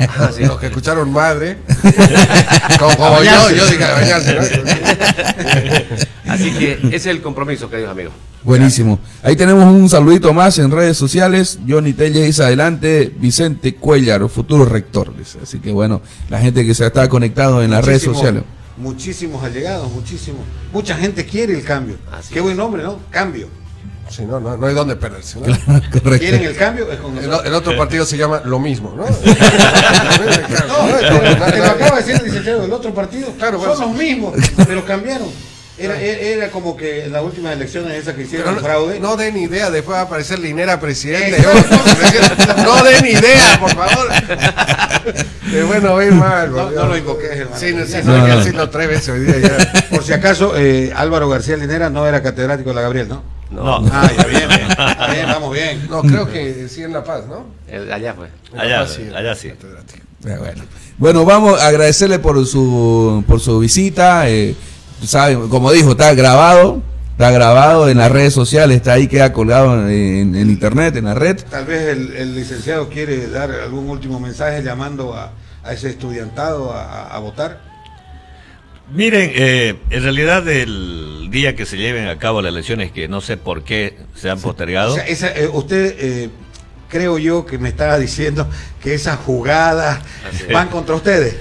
Ah, sí.
Los que escucharon madre, como, como yo, yo dije a bañarse, ¿no?
Así que ese es el compromiso, queridos amigos.
Buenísimo. Ahí tenemos un saludito más en redes sociales. Johnny Telle dice adelante, Vicente Cuellar, futuro rector. dice. Así que bueno, la gente que se está conectado en las redes sociales.
Muchísimos allegados, muchísimos. Mucha gente quiere el cambio.
Así
Qué
es.
buen nombre, ¿no? Cambio.
Sí, no, no, no hay dónde perderse. ¿no?
¿Quieren el cambio? Es con
El, el otro partido se llama lo mismo, ¿no?
No, te lo acaba de decir el licenciado otro partido.
Claro,
son los mismos, pero cambiaron. Era, era, como que en las últimas elecciones esas que hicieron fraude.
no, den idea, después va a aparecer Linera presidente. No den idea, por favor. Es bueno oír mal.
No, no lo invoques, hermano.
Sí, no, sí,
No,
no, hay que
no.
decirlo tres veces hoy día ya.
Por si acaso, eh, Álvaro García Linera no era catedrático de la Gabriel, ¿no?
No,
Ah, ya bien, bien. Bien, vamos bien.
No, creo que sí en La Paz, ¿no?
El- allá fue.
En
allá,
Paz
allá sí.
Eh, Bueno. Bueno, vamos a agradecerle por su por su visita. Eh, saben, como dijo, está grabado, está grabado en las redes sociales, está ahí, queda colgado en, en internet, en la red.
Tal vez el, el licenciado quiere dar algún último mensaje llamando a, a ese estudiantado a, a- a votar.
Miren, eh, en realidad el día que se lleven a cabo las elecciones, que no sé por qué se han postergado,
O sea, esa, eh, usted, eh, creo yo que me estaba diciendo que esas jugadas
es.
van contra ustedes.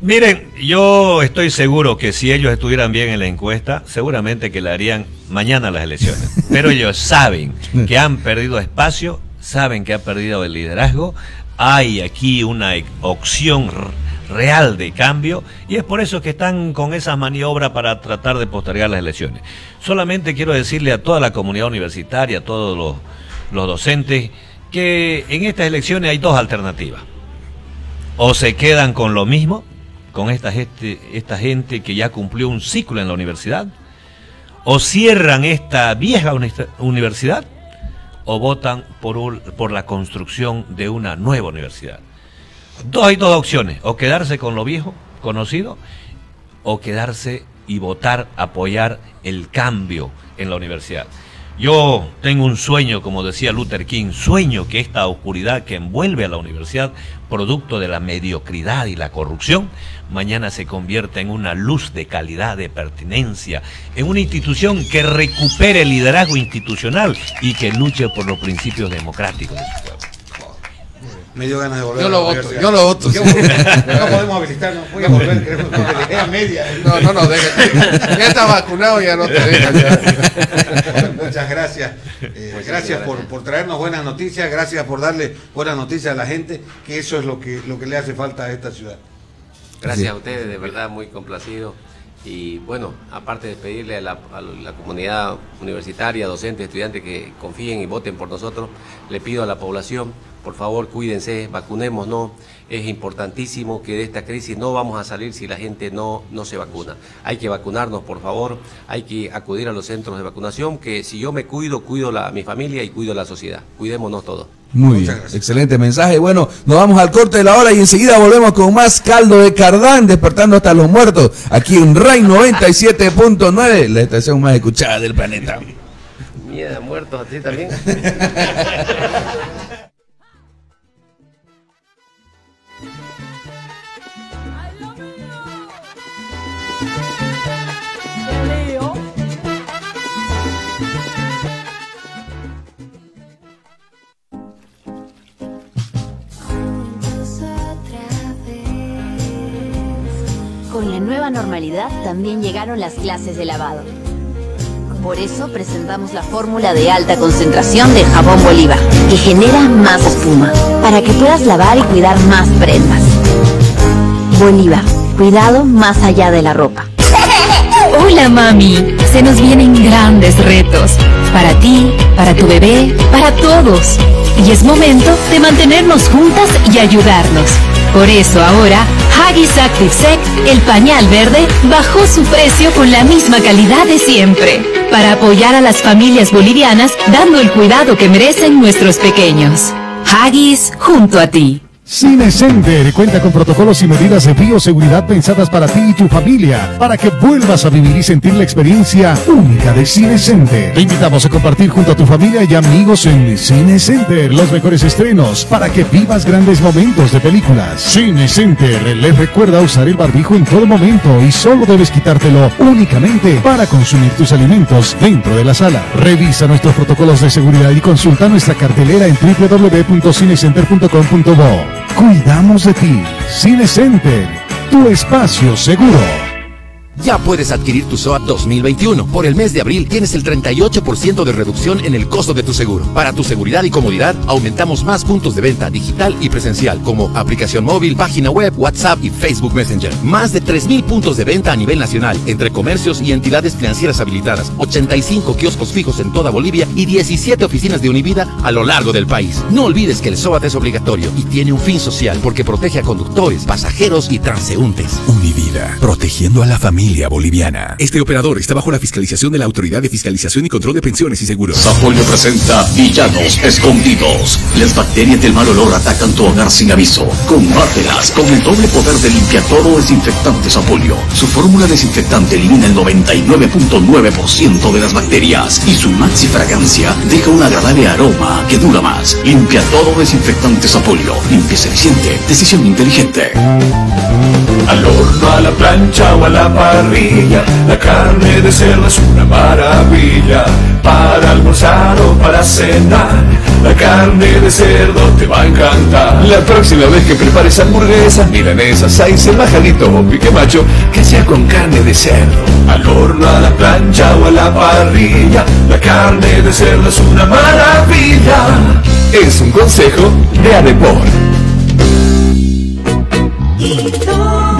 Miren, yo estoy seguro que si ellos estuvieran bien en la encuesta, seguramente que le harían mañana las elecciones. Pero ellos saben que han perdido espacio, saben que han perdido el liderazgo, hay aquí una opción real de cambio y es por eso que están con esa maniobra para tratar de postergar las elecciones. Solamente quiero decirle a toda la comunidad universitaria, a todos los, docentes, que en estas elecciones hay dos alternativas o se quedan con lo mismo, con esta gente, esta gente que ya cumplió un ciclo en la universidad, o cierran esta vieja uni- universidad, o votan por, por la construcción de una nueva universidad. Hay dos opciones, o quedarse con lo viejo, conocido, o quedarse y votar, apoyar el cambio en la universidad. Yo tengo un sueño, como decía Luther King, sueño que esta oscuridad que envuelve a la universidad, producto de la mediocridad y la corrupción, mañana se convierta en una luz de calidad, de pertinencia, en una institución que recupere el liderazgo institucional y que luche por los principios democráticos de su pueblo.
Me dio ganas de volver.
Yo
a
lo
la
voto, yo lo voto.
Yo- no podemos habilitarnos. Voy a volver, creo que a media.
No, no, no, deje- ya está vacunado, ya no te dejan. ya.
Muchas gracias. Eh, gracias por, por traernos buenas noticias, gracias por darle buenas noticias a la gente, que eso es lo que, lo que le hace falta a esta ciudad.
Gracias a ustedes, de verdad muy complacido. Y bueno, aparte de pedirle a la, comunidad universitaria, docentes, estudiantes que confíen y voten por nosotros, le pido a la población, por favor, cuídense, vacunémonos. Es importantísimo que de esta crisis no vamos a salir si la gente no, no se vacuna. Hay que vacunarnos, por favor, hay que acudir a los centros de vacunación, que si yo me cuido, cuido la, a mi familia y cuido la sociedad. Cuidémonos todos.
Muy bien, excelente mensaje. Bueno, nos vamos al corte de la hora y enseguida volvemos con más caldo de cardán, despertando hasta los muertos, aquí en Ray 97.9, la estación más escuchada del planeta.
Mierda, muertos así también.
Con la nueva normalidad también llegaron las clases de lavado. Por eso presentamos la fórmula de alta concentración de jabón Bolívar, que genera más espuma, para que puedas lavar y cuidar más prendas. Bolívar, cuidado más allá de la ropa.
Hola mami, se nos vienen grandes retos. Para ti, para tu bebé, para todos. Y es momento de mantenernos juntas y ayudarnos. Por eso ahora, Haggis Active Sec, el pañal verde, bajó su precio con la misma calidad de siempre. Para apoyar a las familias bolivianas, dando el cuidado que merecen nuestros pequeños. Haggis junto a ti.
Cine Center cuenta con protocolos y medidas de bioseguridad pensadas para ti y tu familia, para que vuelvas a vivir y sentir la experiencia única de Cine Center. Te invitamos a compartir junto a tu familia y amigos en Cine Center los mejores estrenos, para que vivas grandes momentos de películas. Cine Center les recuerda usar el barbijo en todo momento y solo debes quitártelo únicamente para consumir tus alimentos dentro de la sala. Revisa nuestros protocolos de seguridad y consulta nuestra cartelera en www.cinecenter.com.bo. Cuidamos de ti. Cine Center, tu espacio seguro.
Ya puedes adquirir tu SOAT 2021. Por el mes de abril tienes el 38% de reducción en el costo de tu seguro. Para tu seguridad y comodidad, aumentamos más puntos de venta digital y presencial, como aplicación móvil, página web, WhatsApp y Facebook Messenger. Más de 3.000 puntos de venta a nivel nacional, entre comercios y entidades financieras habilitadas, 85 kioscos fijos en toda Bolivia y 17 oficinas de Univida a lo largo del país. No olvides que el SOAT es obligatorio y tiene un fin social porque protege a conductores, pasajeros y transeúntes.
Univida, protegiendo a la familia boliviana. Este operador está bajo la fiscalización de la Autoridad de Fiscalización y Control de Pensiones y Seguros.
Sapolio presenta Villanos Escondidos. Las bacterias del mal olor atacan tu hogar sin aviso. Combátelas con el doble poder de limpiatoro desinfectante Sapolio. Su fórmula desinfectante elimina el 99.9% de las bacterias y su maxi fragancia deja un agradable aroma que dura más. Limpia todo desinfectante Sapolio. Limpieza eficiente. Decisión inteligente.
Al horno, a la plancha o a la parrilla, la carne de cerdo es una maravilla. Para almorzar o para cenar, la carne de cerdo te va a encantar. La próxima vez que prepares hamburguesas, milanesas, seis, el majadito o pique macho, que sea con carne de cerdo. Al horno, a la plancha o a la parrilla, la carne de cerdo es una maravilla. Es un consejo de Adepor.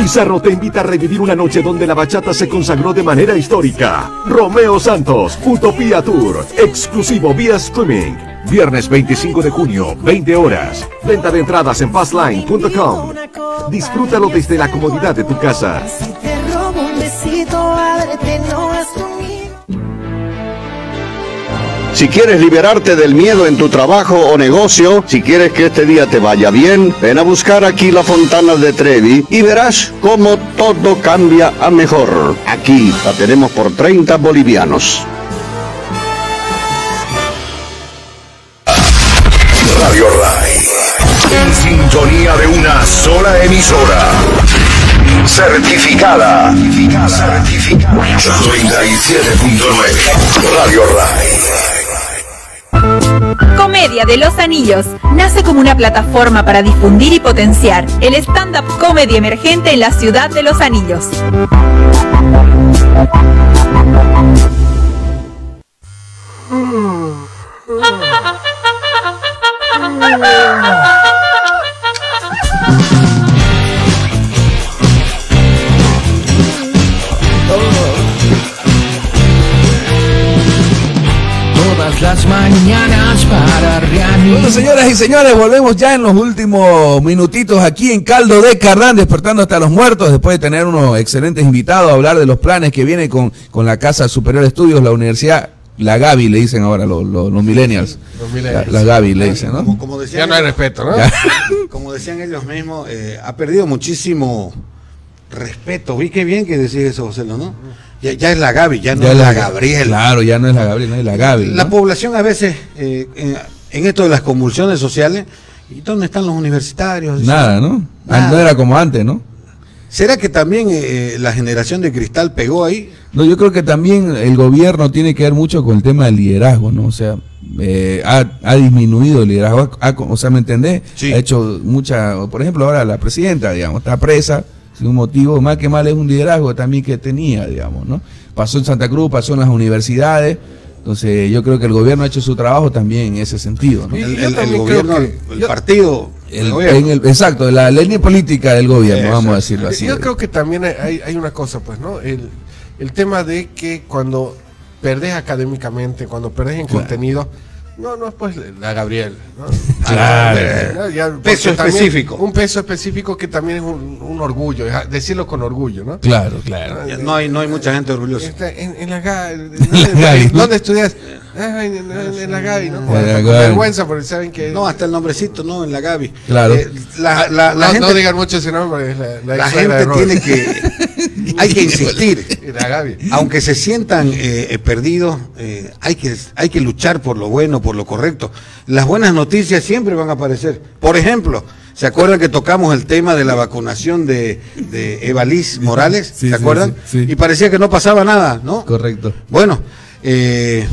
Pizarro te invita a revivir una noche donde la bachata se consagró de manera histórica. Romeo Santos, Utopía Tour, exclusivo vía streaming. Viernes 25 de junio, 20 horas. Venta de entradas en fastline.com. Disfrútalo desde la comodidad de tu casa.
Te robo un besito, ábrete, no.
Si quieres liberarte del miedo en tu trabajo o negocio, si quieres que este día te vaya bien, ven a buscar aquí la Fontana de Trevi y verás cómo todo cambia a mejor. Aquí la tenemos por 30 bolivianos.
Radio Rai. En sintonía de una sola emisora. Certificada. Certificada. 37.9. Radio Rai.
Comedia de los Anillos nace como una plataforma para difundir y potenciar el stand-up comedy emergente en la ciudad de Los Anillos.
Todas las mañanas para reanimar.
Bueno, señoras y señores, volvemos ya en los últimos minutitos aquí en Caldo de Cardán, despertando hasta los muertos, después de tener unos excelentes invitados a hablar de los planes que viene con, con la Casa Superior de Estudios, la Universidad, la Gavi le dicen ahora los, los, los millennials.
Los millennials.
La, la Gavi le dicen, ¿no?
Como, como decían,
Ya no hay respeto, ¿no?
Ya.
como decían ellos mismos, eh, ha perdido muchísimo respeto. Vi qué bien que decís eso, José, ¿no? Ya, ya es la Gaby, ya no
Ya
es la
Gabriela.
Gabriela.
Claro, ya no es la Gabriela, es la Gaby.
La
¿no?
población a veces, eh, en, en esto de las convulsiones sociales, ¿y dónde están los universitarios?
Nada, ¿no? Ah,
Nada.
No era como antes, ¿no?
¿Será que también eh, la generación de cristal pegó ahí?
No, yo creo que también el gobierno tiene que ver mucho con el tema del liderazgo, ¿no? O sea, eh, ha, ha disminuido el liderazgo, ha- ha- o sea, ¿me entendés? Ha hecho mucha, por ejemplo, ahora la presidenta, digamos, está presa un motivo, más que mal es un liderazgo también que tenía, digamos, ¿no? Pasó en Santa Cruz, pasó en las universidades, entonces yo creo que el gobierno ha hecho su trabajo también en ese sentido, ¿no?
El, el- el gobierno, el, partido,
El-
el gobierno.
en el- exacto, la línea política del gobierno, vamos a decirlo así.
Yo creo que también hay- hay, hay una cosa, pues, ¿no? El, el tema de que cuando perdés académicamente, cuando perdés en contenido, no, no es pues la Gabriel. ¿no?
Claro.
¿no? Ya,
Peso específico.
Un peso específico que también es un, un orgullo, decirlo con orgullo, ¿no?
Claro, claro.
No hay, no hay mucha gente orgullosa.
Está en, en la. Gaby. ¿Dónde estudias? Ah, en, en- en la Gaby, ¿no?
En
Con,
la Gaby.
vergüenza porque saben que.
No, hasta el nombrecito, no, en la Gaby.
Claro.
Eh, la, la- la
no,
gente,
no digan mucho ese nombre, la, la
la
ex suegra de
gente tiene que. hay que insistir. Aunque se sientan eh, eh, perdidos, eh, hay, que, hay que luchar por lo bueno, por lo correcto. Las buenas noticias siempre van a aparecer. Por ejemplo, ¿se acuerdan que tocamos el tema de la vacunación de, de Evaliz Morales?
Sí,
¿Se
sí,
acuerdan?
sí, sí.
Y parecía que no pasaba nada, ¿no?
Correcto.
Bueno, eh,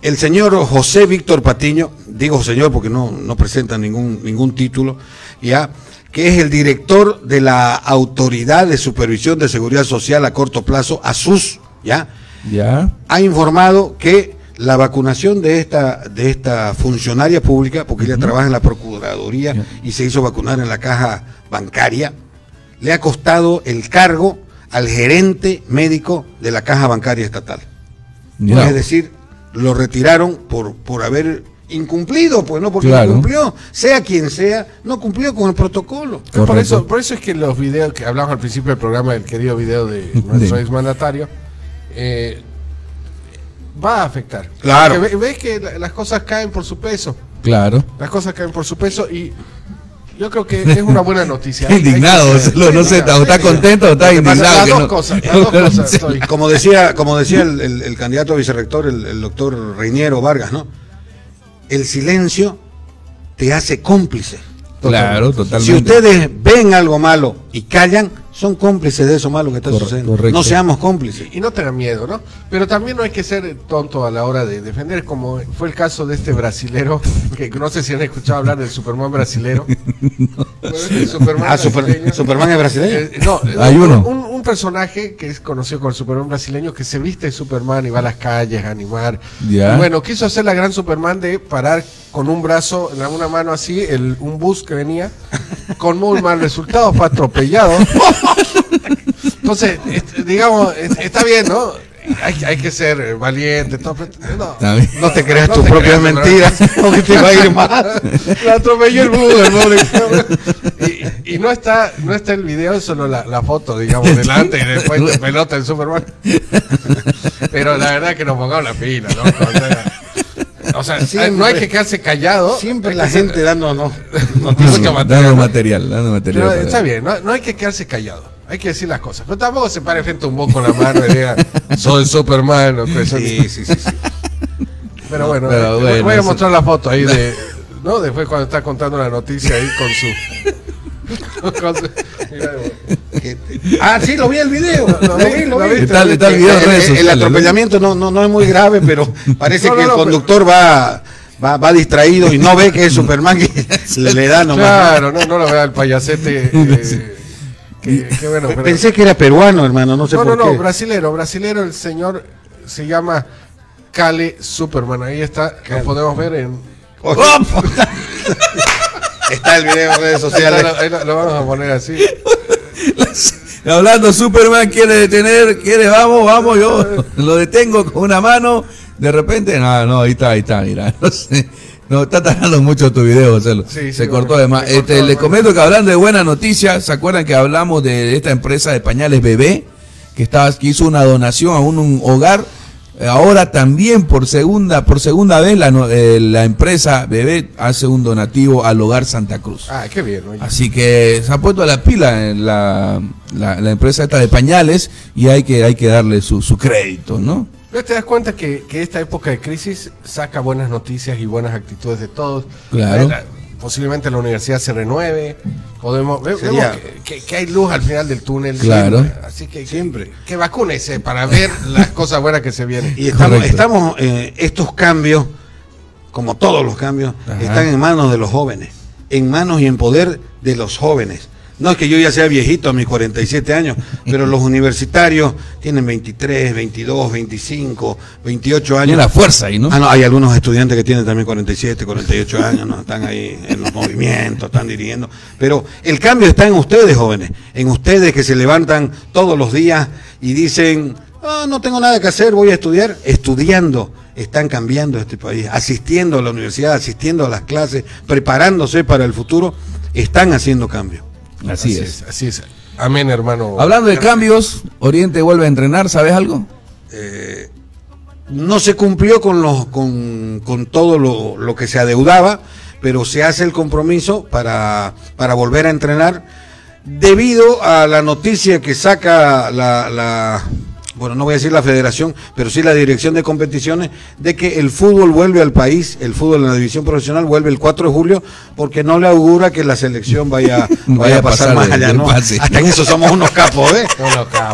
el señor José Víctor Patiño, digo señor porque no, no presenta ningún, ningún título, ya, que es el director de la Autoridad de Supervisión de Seguridad Social a corto plazo, ASUS, ya,
Ya.
ha informado que la vacunación de esta, de esta funcionaria pública, porque ella trabaja en la Procuraduría y se hizo vacunar en la caja bancaria, le ha costado el cargo al gerente médico de la caja bancaria estatal.
Ya.
Es decir, lo retiraron por, por haber incumplido, pues no porque
Claro.
no cumplió, sea quien sea, no cumplió con el protocolo.
Por eso, por eso es que los videos que hablamos al principio del programa, el querido video de nuestro
De-
exmandatario, eh, va a afectar.
Claro.
Porque ves que la- las cosas caen por su peso.
Claro.
Las cosas caen por su peso y yo creo que es una buena noticia. Que
Indignado,
ser-
no, no sé, o está contento o está
que
indignado.
Las
que
dos
no-
cosas, las dos cosas. Estoy-
Como decía, como decía el, el- el candidato a vicerrector, el, el doctor Reiniero Vargas, ¿no? El silencio te hace cómplice.
Claro,
Si
totalmente.
ustedes ven algo malo y callan, son cómplices de eso malo que está
Corre-
sucediendo.
correcto.
No seamos cómplices.
Y no tengan miedo, ¿no? Pero también no hay que ser tonto a la hora de defender, como fue el caso de este brasilero, que no sé si han escuchado hablar del Superman brasilero. Bueno, este Superman
Ah, Super-. Superman es brasileño.
Eh, no,
Hay
un,
uno.
Un, un personaje que es conocido como el Superman brasileño que se viste de Superman y va a las calles a animar.
Ya.
Y bueno, quiso hacer la gran Superman de parar con un brazo, en una mano así, el, un bus que venía, con muy mal resultado, fue atropellado. Entonces, digamos, es- está bien, ¿no? Hay, hay que ser eh, valiente, todo, no,
te creas
No
tus propias mentiras, porque te va a ir mal.
Le atropelló el bus, el pobre. Y, y no está, no está el video, solo la, la foto, digamos, delante y después de pelota en Superman. Pero la verdad que nos pongamos la pila, ¿no? O sea, o sea,
Siempre.
no hay que quedarse callado.
Siempre la
ser-
gente dando no,
material,
Dando
¿no?
material, dando material.
Pero
para-
está bien, no, no hay que quedarse callado. Hay que decir las cosas. Pero tampoco se pare frente a un boco con la mano y diga, soy Superman. O.
Sí, sí, sí, sí.
Pero bueno,
Pero
eh,
bueno,
voy a
eso-
mostrar la foto ahí de. ¿No? Después cuando está contando la noticia ahí con su. con su- mira,
Ah, sí, lo vi el video.
Lo
Lo
vi,
lo vi.
el-
atropellamiento no, no, no es muy grave, pero parece
No,
que
no,
el conductor va, va, va distraído y no ve que es Superman y le, le da nomás.
Claro, no, no lo vea el payasete. eh, que, que bueno, pero-
Pensé que era peruano, hermano, no sé
no,
por
no, no, brasilero, brasilero, el señor se llama Cale Superman. Ahí está, lo podemos ver en.
Está el video en redes
Ahí,
sociales.
está, ahí lo, lo vamos a poner así.
Hablando, Superman quiere detener, quiere, vamos, vamos, yo lo detengo con una mano. De repente, no, no, ahí está, ahí está, mira. No sé. No, está tardando mucho tu video,
sí,
se cortó
bueno,
de más.
se cortó,
Este, les comento que hablando de buenas noticias, ¿se acuerdan que hablamos de esta empresa de pañales bebé? Que estaba, que hizo una donación a un, un hogar. Eh, Ahora también por segunda, por segunda vez la, eh, la empresa bebé hace un donativo al hogar Santa Cruz.
Ah, qué bien. oye.
Así que se ha puesto a la pila en la, la, la empresa esta de pañales y hay que, hay que darle su, su crédito, ¿no?
Pero te das cuenta que, que esta época de crisis saca buenas noticias y buenas actitudes de todos.
Claro.
Posiblemente la universidad se renueve. Podemos, vemos que, que- que hay luz al final del túnel.
Claro.
siempre. Así que
Siempre.
que vacúnese para ver las cosas buenas que se vienen.
Y estamos,
Correcto.
estamos eh, estos cambios, como todos los cambios,
Ajá.
están en manos de los jóvenes, en manos y en poder de los jóvenes. No es que yo ya sea viejito a mis 47 años, pero los universitarios tienen 23, 22, 25, 28 años.
Tiene la fuerza ahí, ¿no?
Ah, no, hay algunos estudiantes que tienen también 47, 48 años, ¿no? están ahí en los movimientos, están dirigiendo. Pero el cambio está en ustedes, jóvenes, en ustedes que se levantan todos los días y dicen, Ah, no tengo nada que hacer, voy a estudiar. Estudiando, están cambiando este país, asistiendo a la universidad, asistiendo a las clases, preparándose para el futuro, están haciendo cambio.
Así, es.
Así es. Amén, hermano.
Hablando de cambios, Oriente vuelve a entrenar, ¿sabes algo?
Eh, no se cumplió con, los, con, con todo lo, lo que se adeudaba, pero se hace el compromiso para, para volver a entrenar debido a la noticia que saca la, la- bueno, no voy a decir la federación, pero sí la dirección de competiciones, de que el fútbol vuelve al país, el fútbol en la división profesional vuelve el 4 de julio, porque no le augura que la selección vaya, vaya a pasar,
pasar
más allá, ¿no?
pase.
Hasta en eso somos unos capos, ¿eh?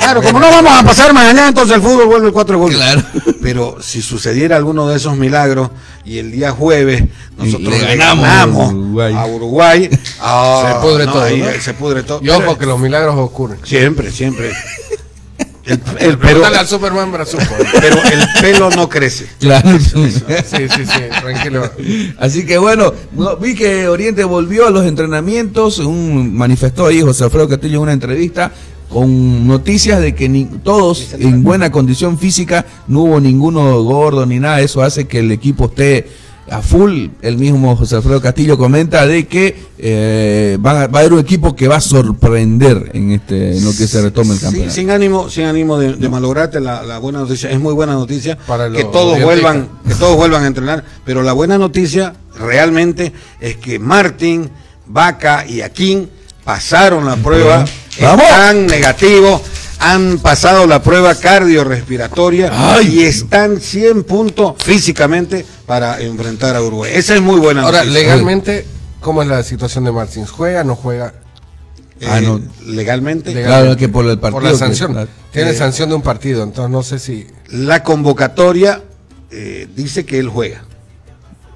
Claro, como no vamos a pasar más allá, entonces el fútbol vuelve el 4 de julio. Pero si sucediera alguno de esos milagros y el día jueves nosotros
le ganamos
ganamos,
a Uruguay.
a Uruguay, ah,
Se pudre
no,
todo, ¿no?
se pudre todo.
Y ojo que los milagros ocurren.
Siempre, siempre. El, el- pero,
al Superman Brazuco.
pero el pelo no crece.
Claro.
Sí, sí, sí, tranquilo.
Así que bueno, no, vi que Oriente volvió a los entrenamientos, un manifestó ahí José Alfredo Castillo en una entrevista con noticias de que ni- todos en buena condición física, no hubo ninguno gordo ni nada, eso hace que el equipo esté a full. El mismo José Alfredo Castillo comenta de que eh, va, a- va a haber un equipo que va a sorprender en este en lo que se retome el
Sí,
campeonato.
sin ánimo, sin ánimo de, de malograrte la, la buena noticia, es muy buena noticia
Para
que todos vuelvan, que todos vuelvan a entrenar, pero la buena noticia realmente es que Martín, Vaca y Aquín pasaron la prueba,
¡Vamos!
están negativos, han pasado la prueba cardiorrespiratoria
Ay.
y están 100 puntos físicamente para enfrentar a Uruguay. Esa es muy buena
Ahora,
noticia.
legalmente, ¿cómo es la situación de Martins? ¿Juega no juega?
Eh,
Ah, no.
legalmente.
Claro que por el partido.
Por la sanción. Tiene
eh,
sanción de un partido, entonces no sé si.
La convocatoria eh, dice que él juega.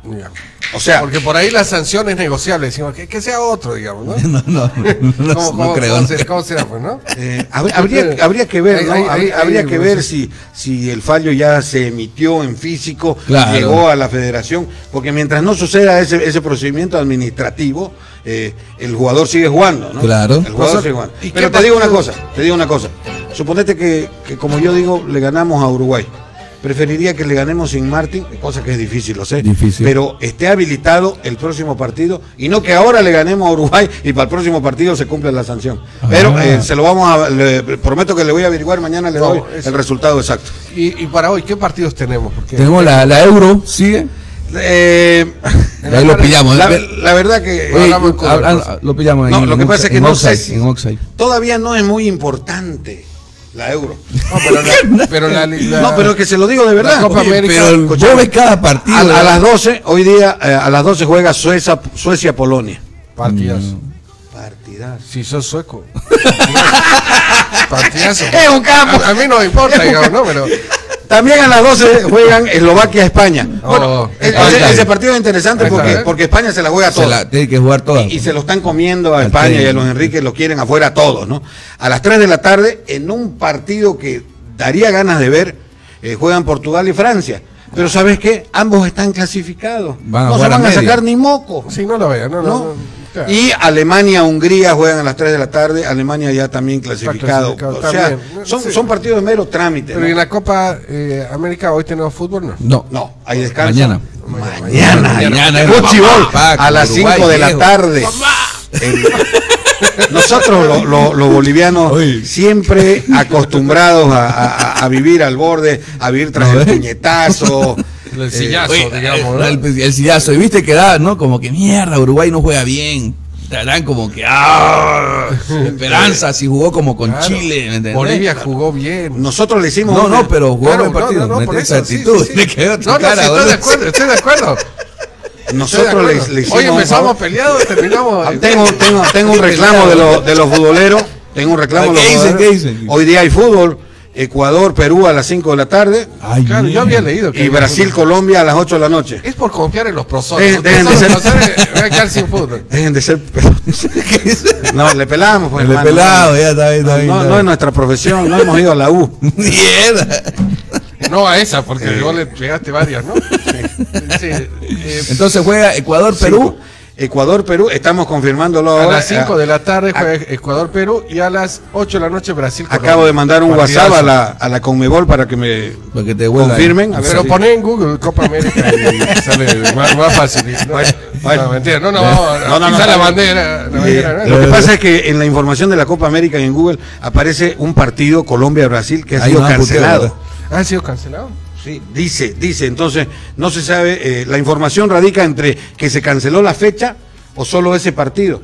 ya.
O sea,
Porque por ahí la sanción es negociable. Decimos que, que sea otro, digamos, ¿no?
No, no,
¿Cómo,
no
cómo-
creo.
cómo
no.
será, cómo será, pues, no?
Eh, hab- habría, habría que ver, ¿no? Habría- que ver si, si el fallo ya se emitió en físico,
Claro.
llegó a la federación, porque mientras no suceda ese, ese procedimiento administrativo, eh, el jugador sigue jugando, ¿no?
Claro.
El jugador sigue jugando.
¿Y
Pero te digo una cosa, te digo una cosa. Suponete que, que, como yo digo, le ganamos a Uruguay. Preferiría que le ganemos sin Martín, cosa que es difícil, lo sé.
Difícil.
Pero esté habilitado el próximo partido y no que ahora le ganemos a Uruguay y para el próximo partido se cumpla la sanción. Pero
Ah.
eh, se lo vamos a. le- prometo que le voy a averiguar mañana, le
No,
doy
eso-
el resultado exacto.
Y, y para hoy, ¿qué partidos tenemos? Porque
Tenemos la, la Euro, sigue.
Eh,
Ahí lo pillamos.
la,
¿eh?
la verdad que
Oye,
hablamos
lo pillamos
No,
en-
lo que
en
pasa es que no sé si-
en Oxide.
todavía no es muy importante la euro.
No, pero la, pero la, la-
no, pero que se lo digo de verdad.
La Copa
Oye,
América,
Pero vos ves cada partido.
a, a las 12, hoy día, eh, a las 12 juega Suecia, Suecia-Polonia.
partidazo.
Partidazo.
Si sos sueco. partidazo.
Es un campo.
A, a mí no me importa, digamos, ¿no? Pero.
También a las 12 juegan Eslovaquia-España. Bueno,
Oh,
e- ese, partido es interesante porque,
¿eh?
porque España se la juega a
Se
todos.
la tiene que jugar toda.
Y, y se lo están comiendo a
Al
España y a los Enrique lo quieren afuera a todos, ¿no? A las 3 de la tarde, en un partido que daría ganas de ver, eh, juegan Portugal y Francia. Pero ¿sabes qué? Ambos están clasificados.
Van a
no se
a
van a, sacar ni moco.
Sí, no lo veo, no, no.
¿no?
no. Claro.
Y Alemania-Hungría juegan a las 3 de la tarde. Alemania ya también clasificado.
clasificado,
o sea, son,
Sí.
son partidos de mero trámite.
Pero
¿no?
¿y en la Copa eh, América hoy tenemos fútbol, ¿no?
No.
No, hay descanso.
Mañana.
Mañana.
Mañana papá,
a las
Uruguay,
5 de la tarde. Nosotros, lo- lo- los bolivianos,
Oye.
siempre acostumbrados a, a- a vivir al borde, a vivir tras
No,
el
¿eh?
puñetazo.
El sillazo,
Oye,
digamos, ¿no?
el, el sillazo. Y viste que da, ¿no? Como que mierda, Uruguay no juega bien. Te dan como que ¡ah! esperanza si jugó como con
Claro.
Chile, ¿me entendés?
Bolivia jugó bien.
Nosotros le hicimos.
No, no, pero jugó
Claro,
buen partido.
no, no,
¿me
por eso, sí,
actitud.
sí,
quedó
No, no,
cara,
sí, estoy de acuerdo, estoy de acuerdo.
Nosotros le, hicimos.
Hoy empezamos peleados, terminamos.
Ah, Tengo, tengo, tengo un reclamo de, los de los futboleros. Tengo un reclamo de
¿Qué
los
dicen?
futboleros.
¿Qué dicen?
Hoy día hay fútbol. Ecuador, Perú a las 5 de la tarde.
Ay,
Claro, yo había leído que
Y
había
Brasil,
fútbol.
Colombia a las 8 de la noche.
Es por confiar en los profesores.
Dejen- dejen de ser-. Dejen de ser. No, le pelamos, pues. Hermano.
pelado, ya está bien, está bien.
No, no es nuestra profesión, no hemos ido a la U.
Mierda.
No a esa, porque vos le pegaste varias, ¿no? Sí. Sí, eh,
Entonces juega Ecuador, Perú.
Ecuador-Perú, estamos confirmándolo
A
ahora.
las 5
Ah,
de la tarde juega Ecuador-Perú y a las 8 de la noche Brasil.
Acabo de mandar un
Partidazo.
WhatsApp a la, a la Conmebol para que me
Para que te
confirmen. a ver
Pero
si-
poné en Google Copa América y sale más, más fácil. No, no, mentira, no, no,
No, no, no,
la
no.
bandera.
Eh, lo que pasa es que en la información de la Copa América y en Google aparece un partido Colombia-Brasil que ha
Ahí
sido cancelado.
¿Ha sido cancelado?
Sí, dice, dice. Entonces, no se sabe, eh, la información radica entre que se canceló la fecha o solo ese partido.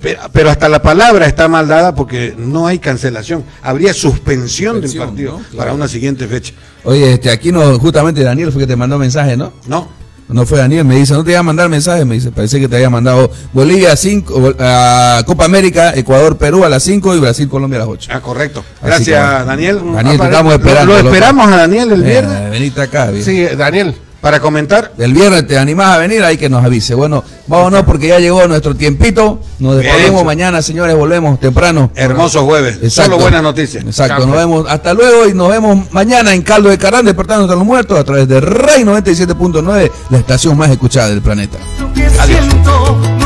Pero, pero hasta la palabra está mal dada porque no hay cancelación. Habría suspensión, del partido
¿no? Claro.
para una siguiente fecha.
Oye, este, aquí no, justamente Daniel fue que te mandó mensaje, ¿no?
No.
No fue Daniel, me dice, no te iba a mandar mensaje, me dice, parece que te había mandado Bolivia 5, Copa América, Ecuador, Perú a las 5 y Brasil, Colombia a las 8.
Ah, correcto. Gracias,
que.
Daniel.
Daniel, te estamos esperando.
Lo, esperamos a Daniel el
Eh,
viernes
venite acá, bien.
Sí, Daniel.
Para comentar.
El viernes te animás a venir, ahí que nos avise. Bueno, vámonos porque ya llegó nuestro tiempito. Nos despedimos mañana, señores, volvemos temprano.
Hermoso jueves.
Exacto.
Solo buenas noticias.
Exacto, nos vemos hasta luego y nos vemos mañana en Caldo de Carán, despertando a los muertos a través de Rey 97.9, la estación más escuchada del planeta.
siento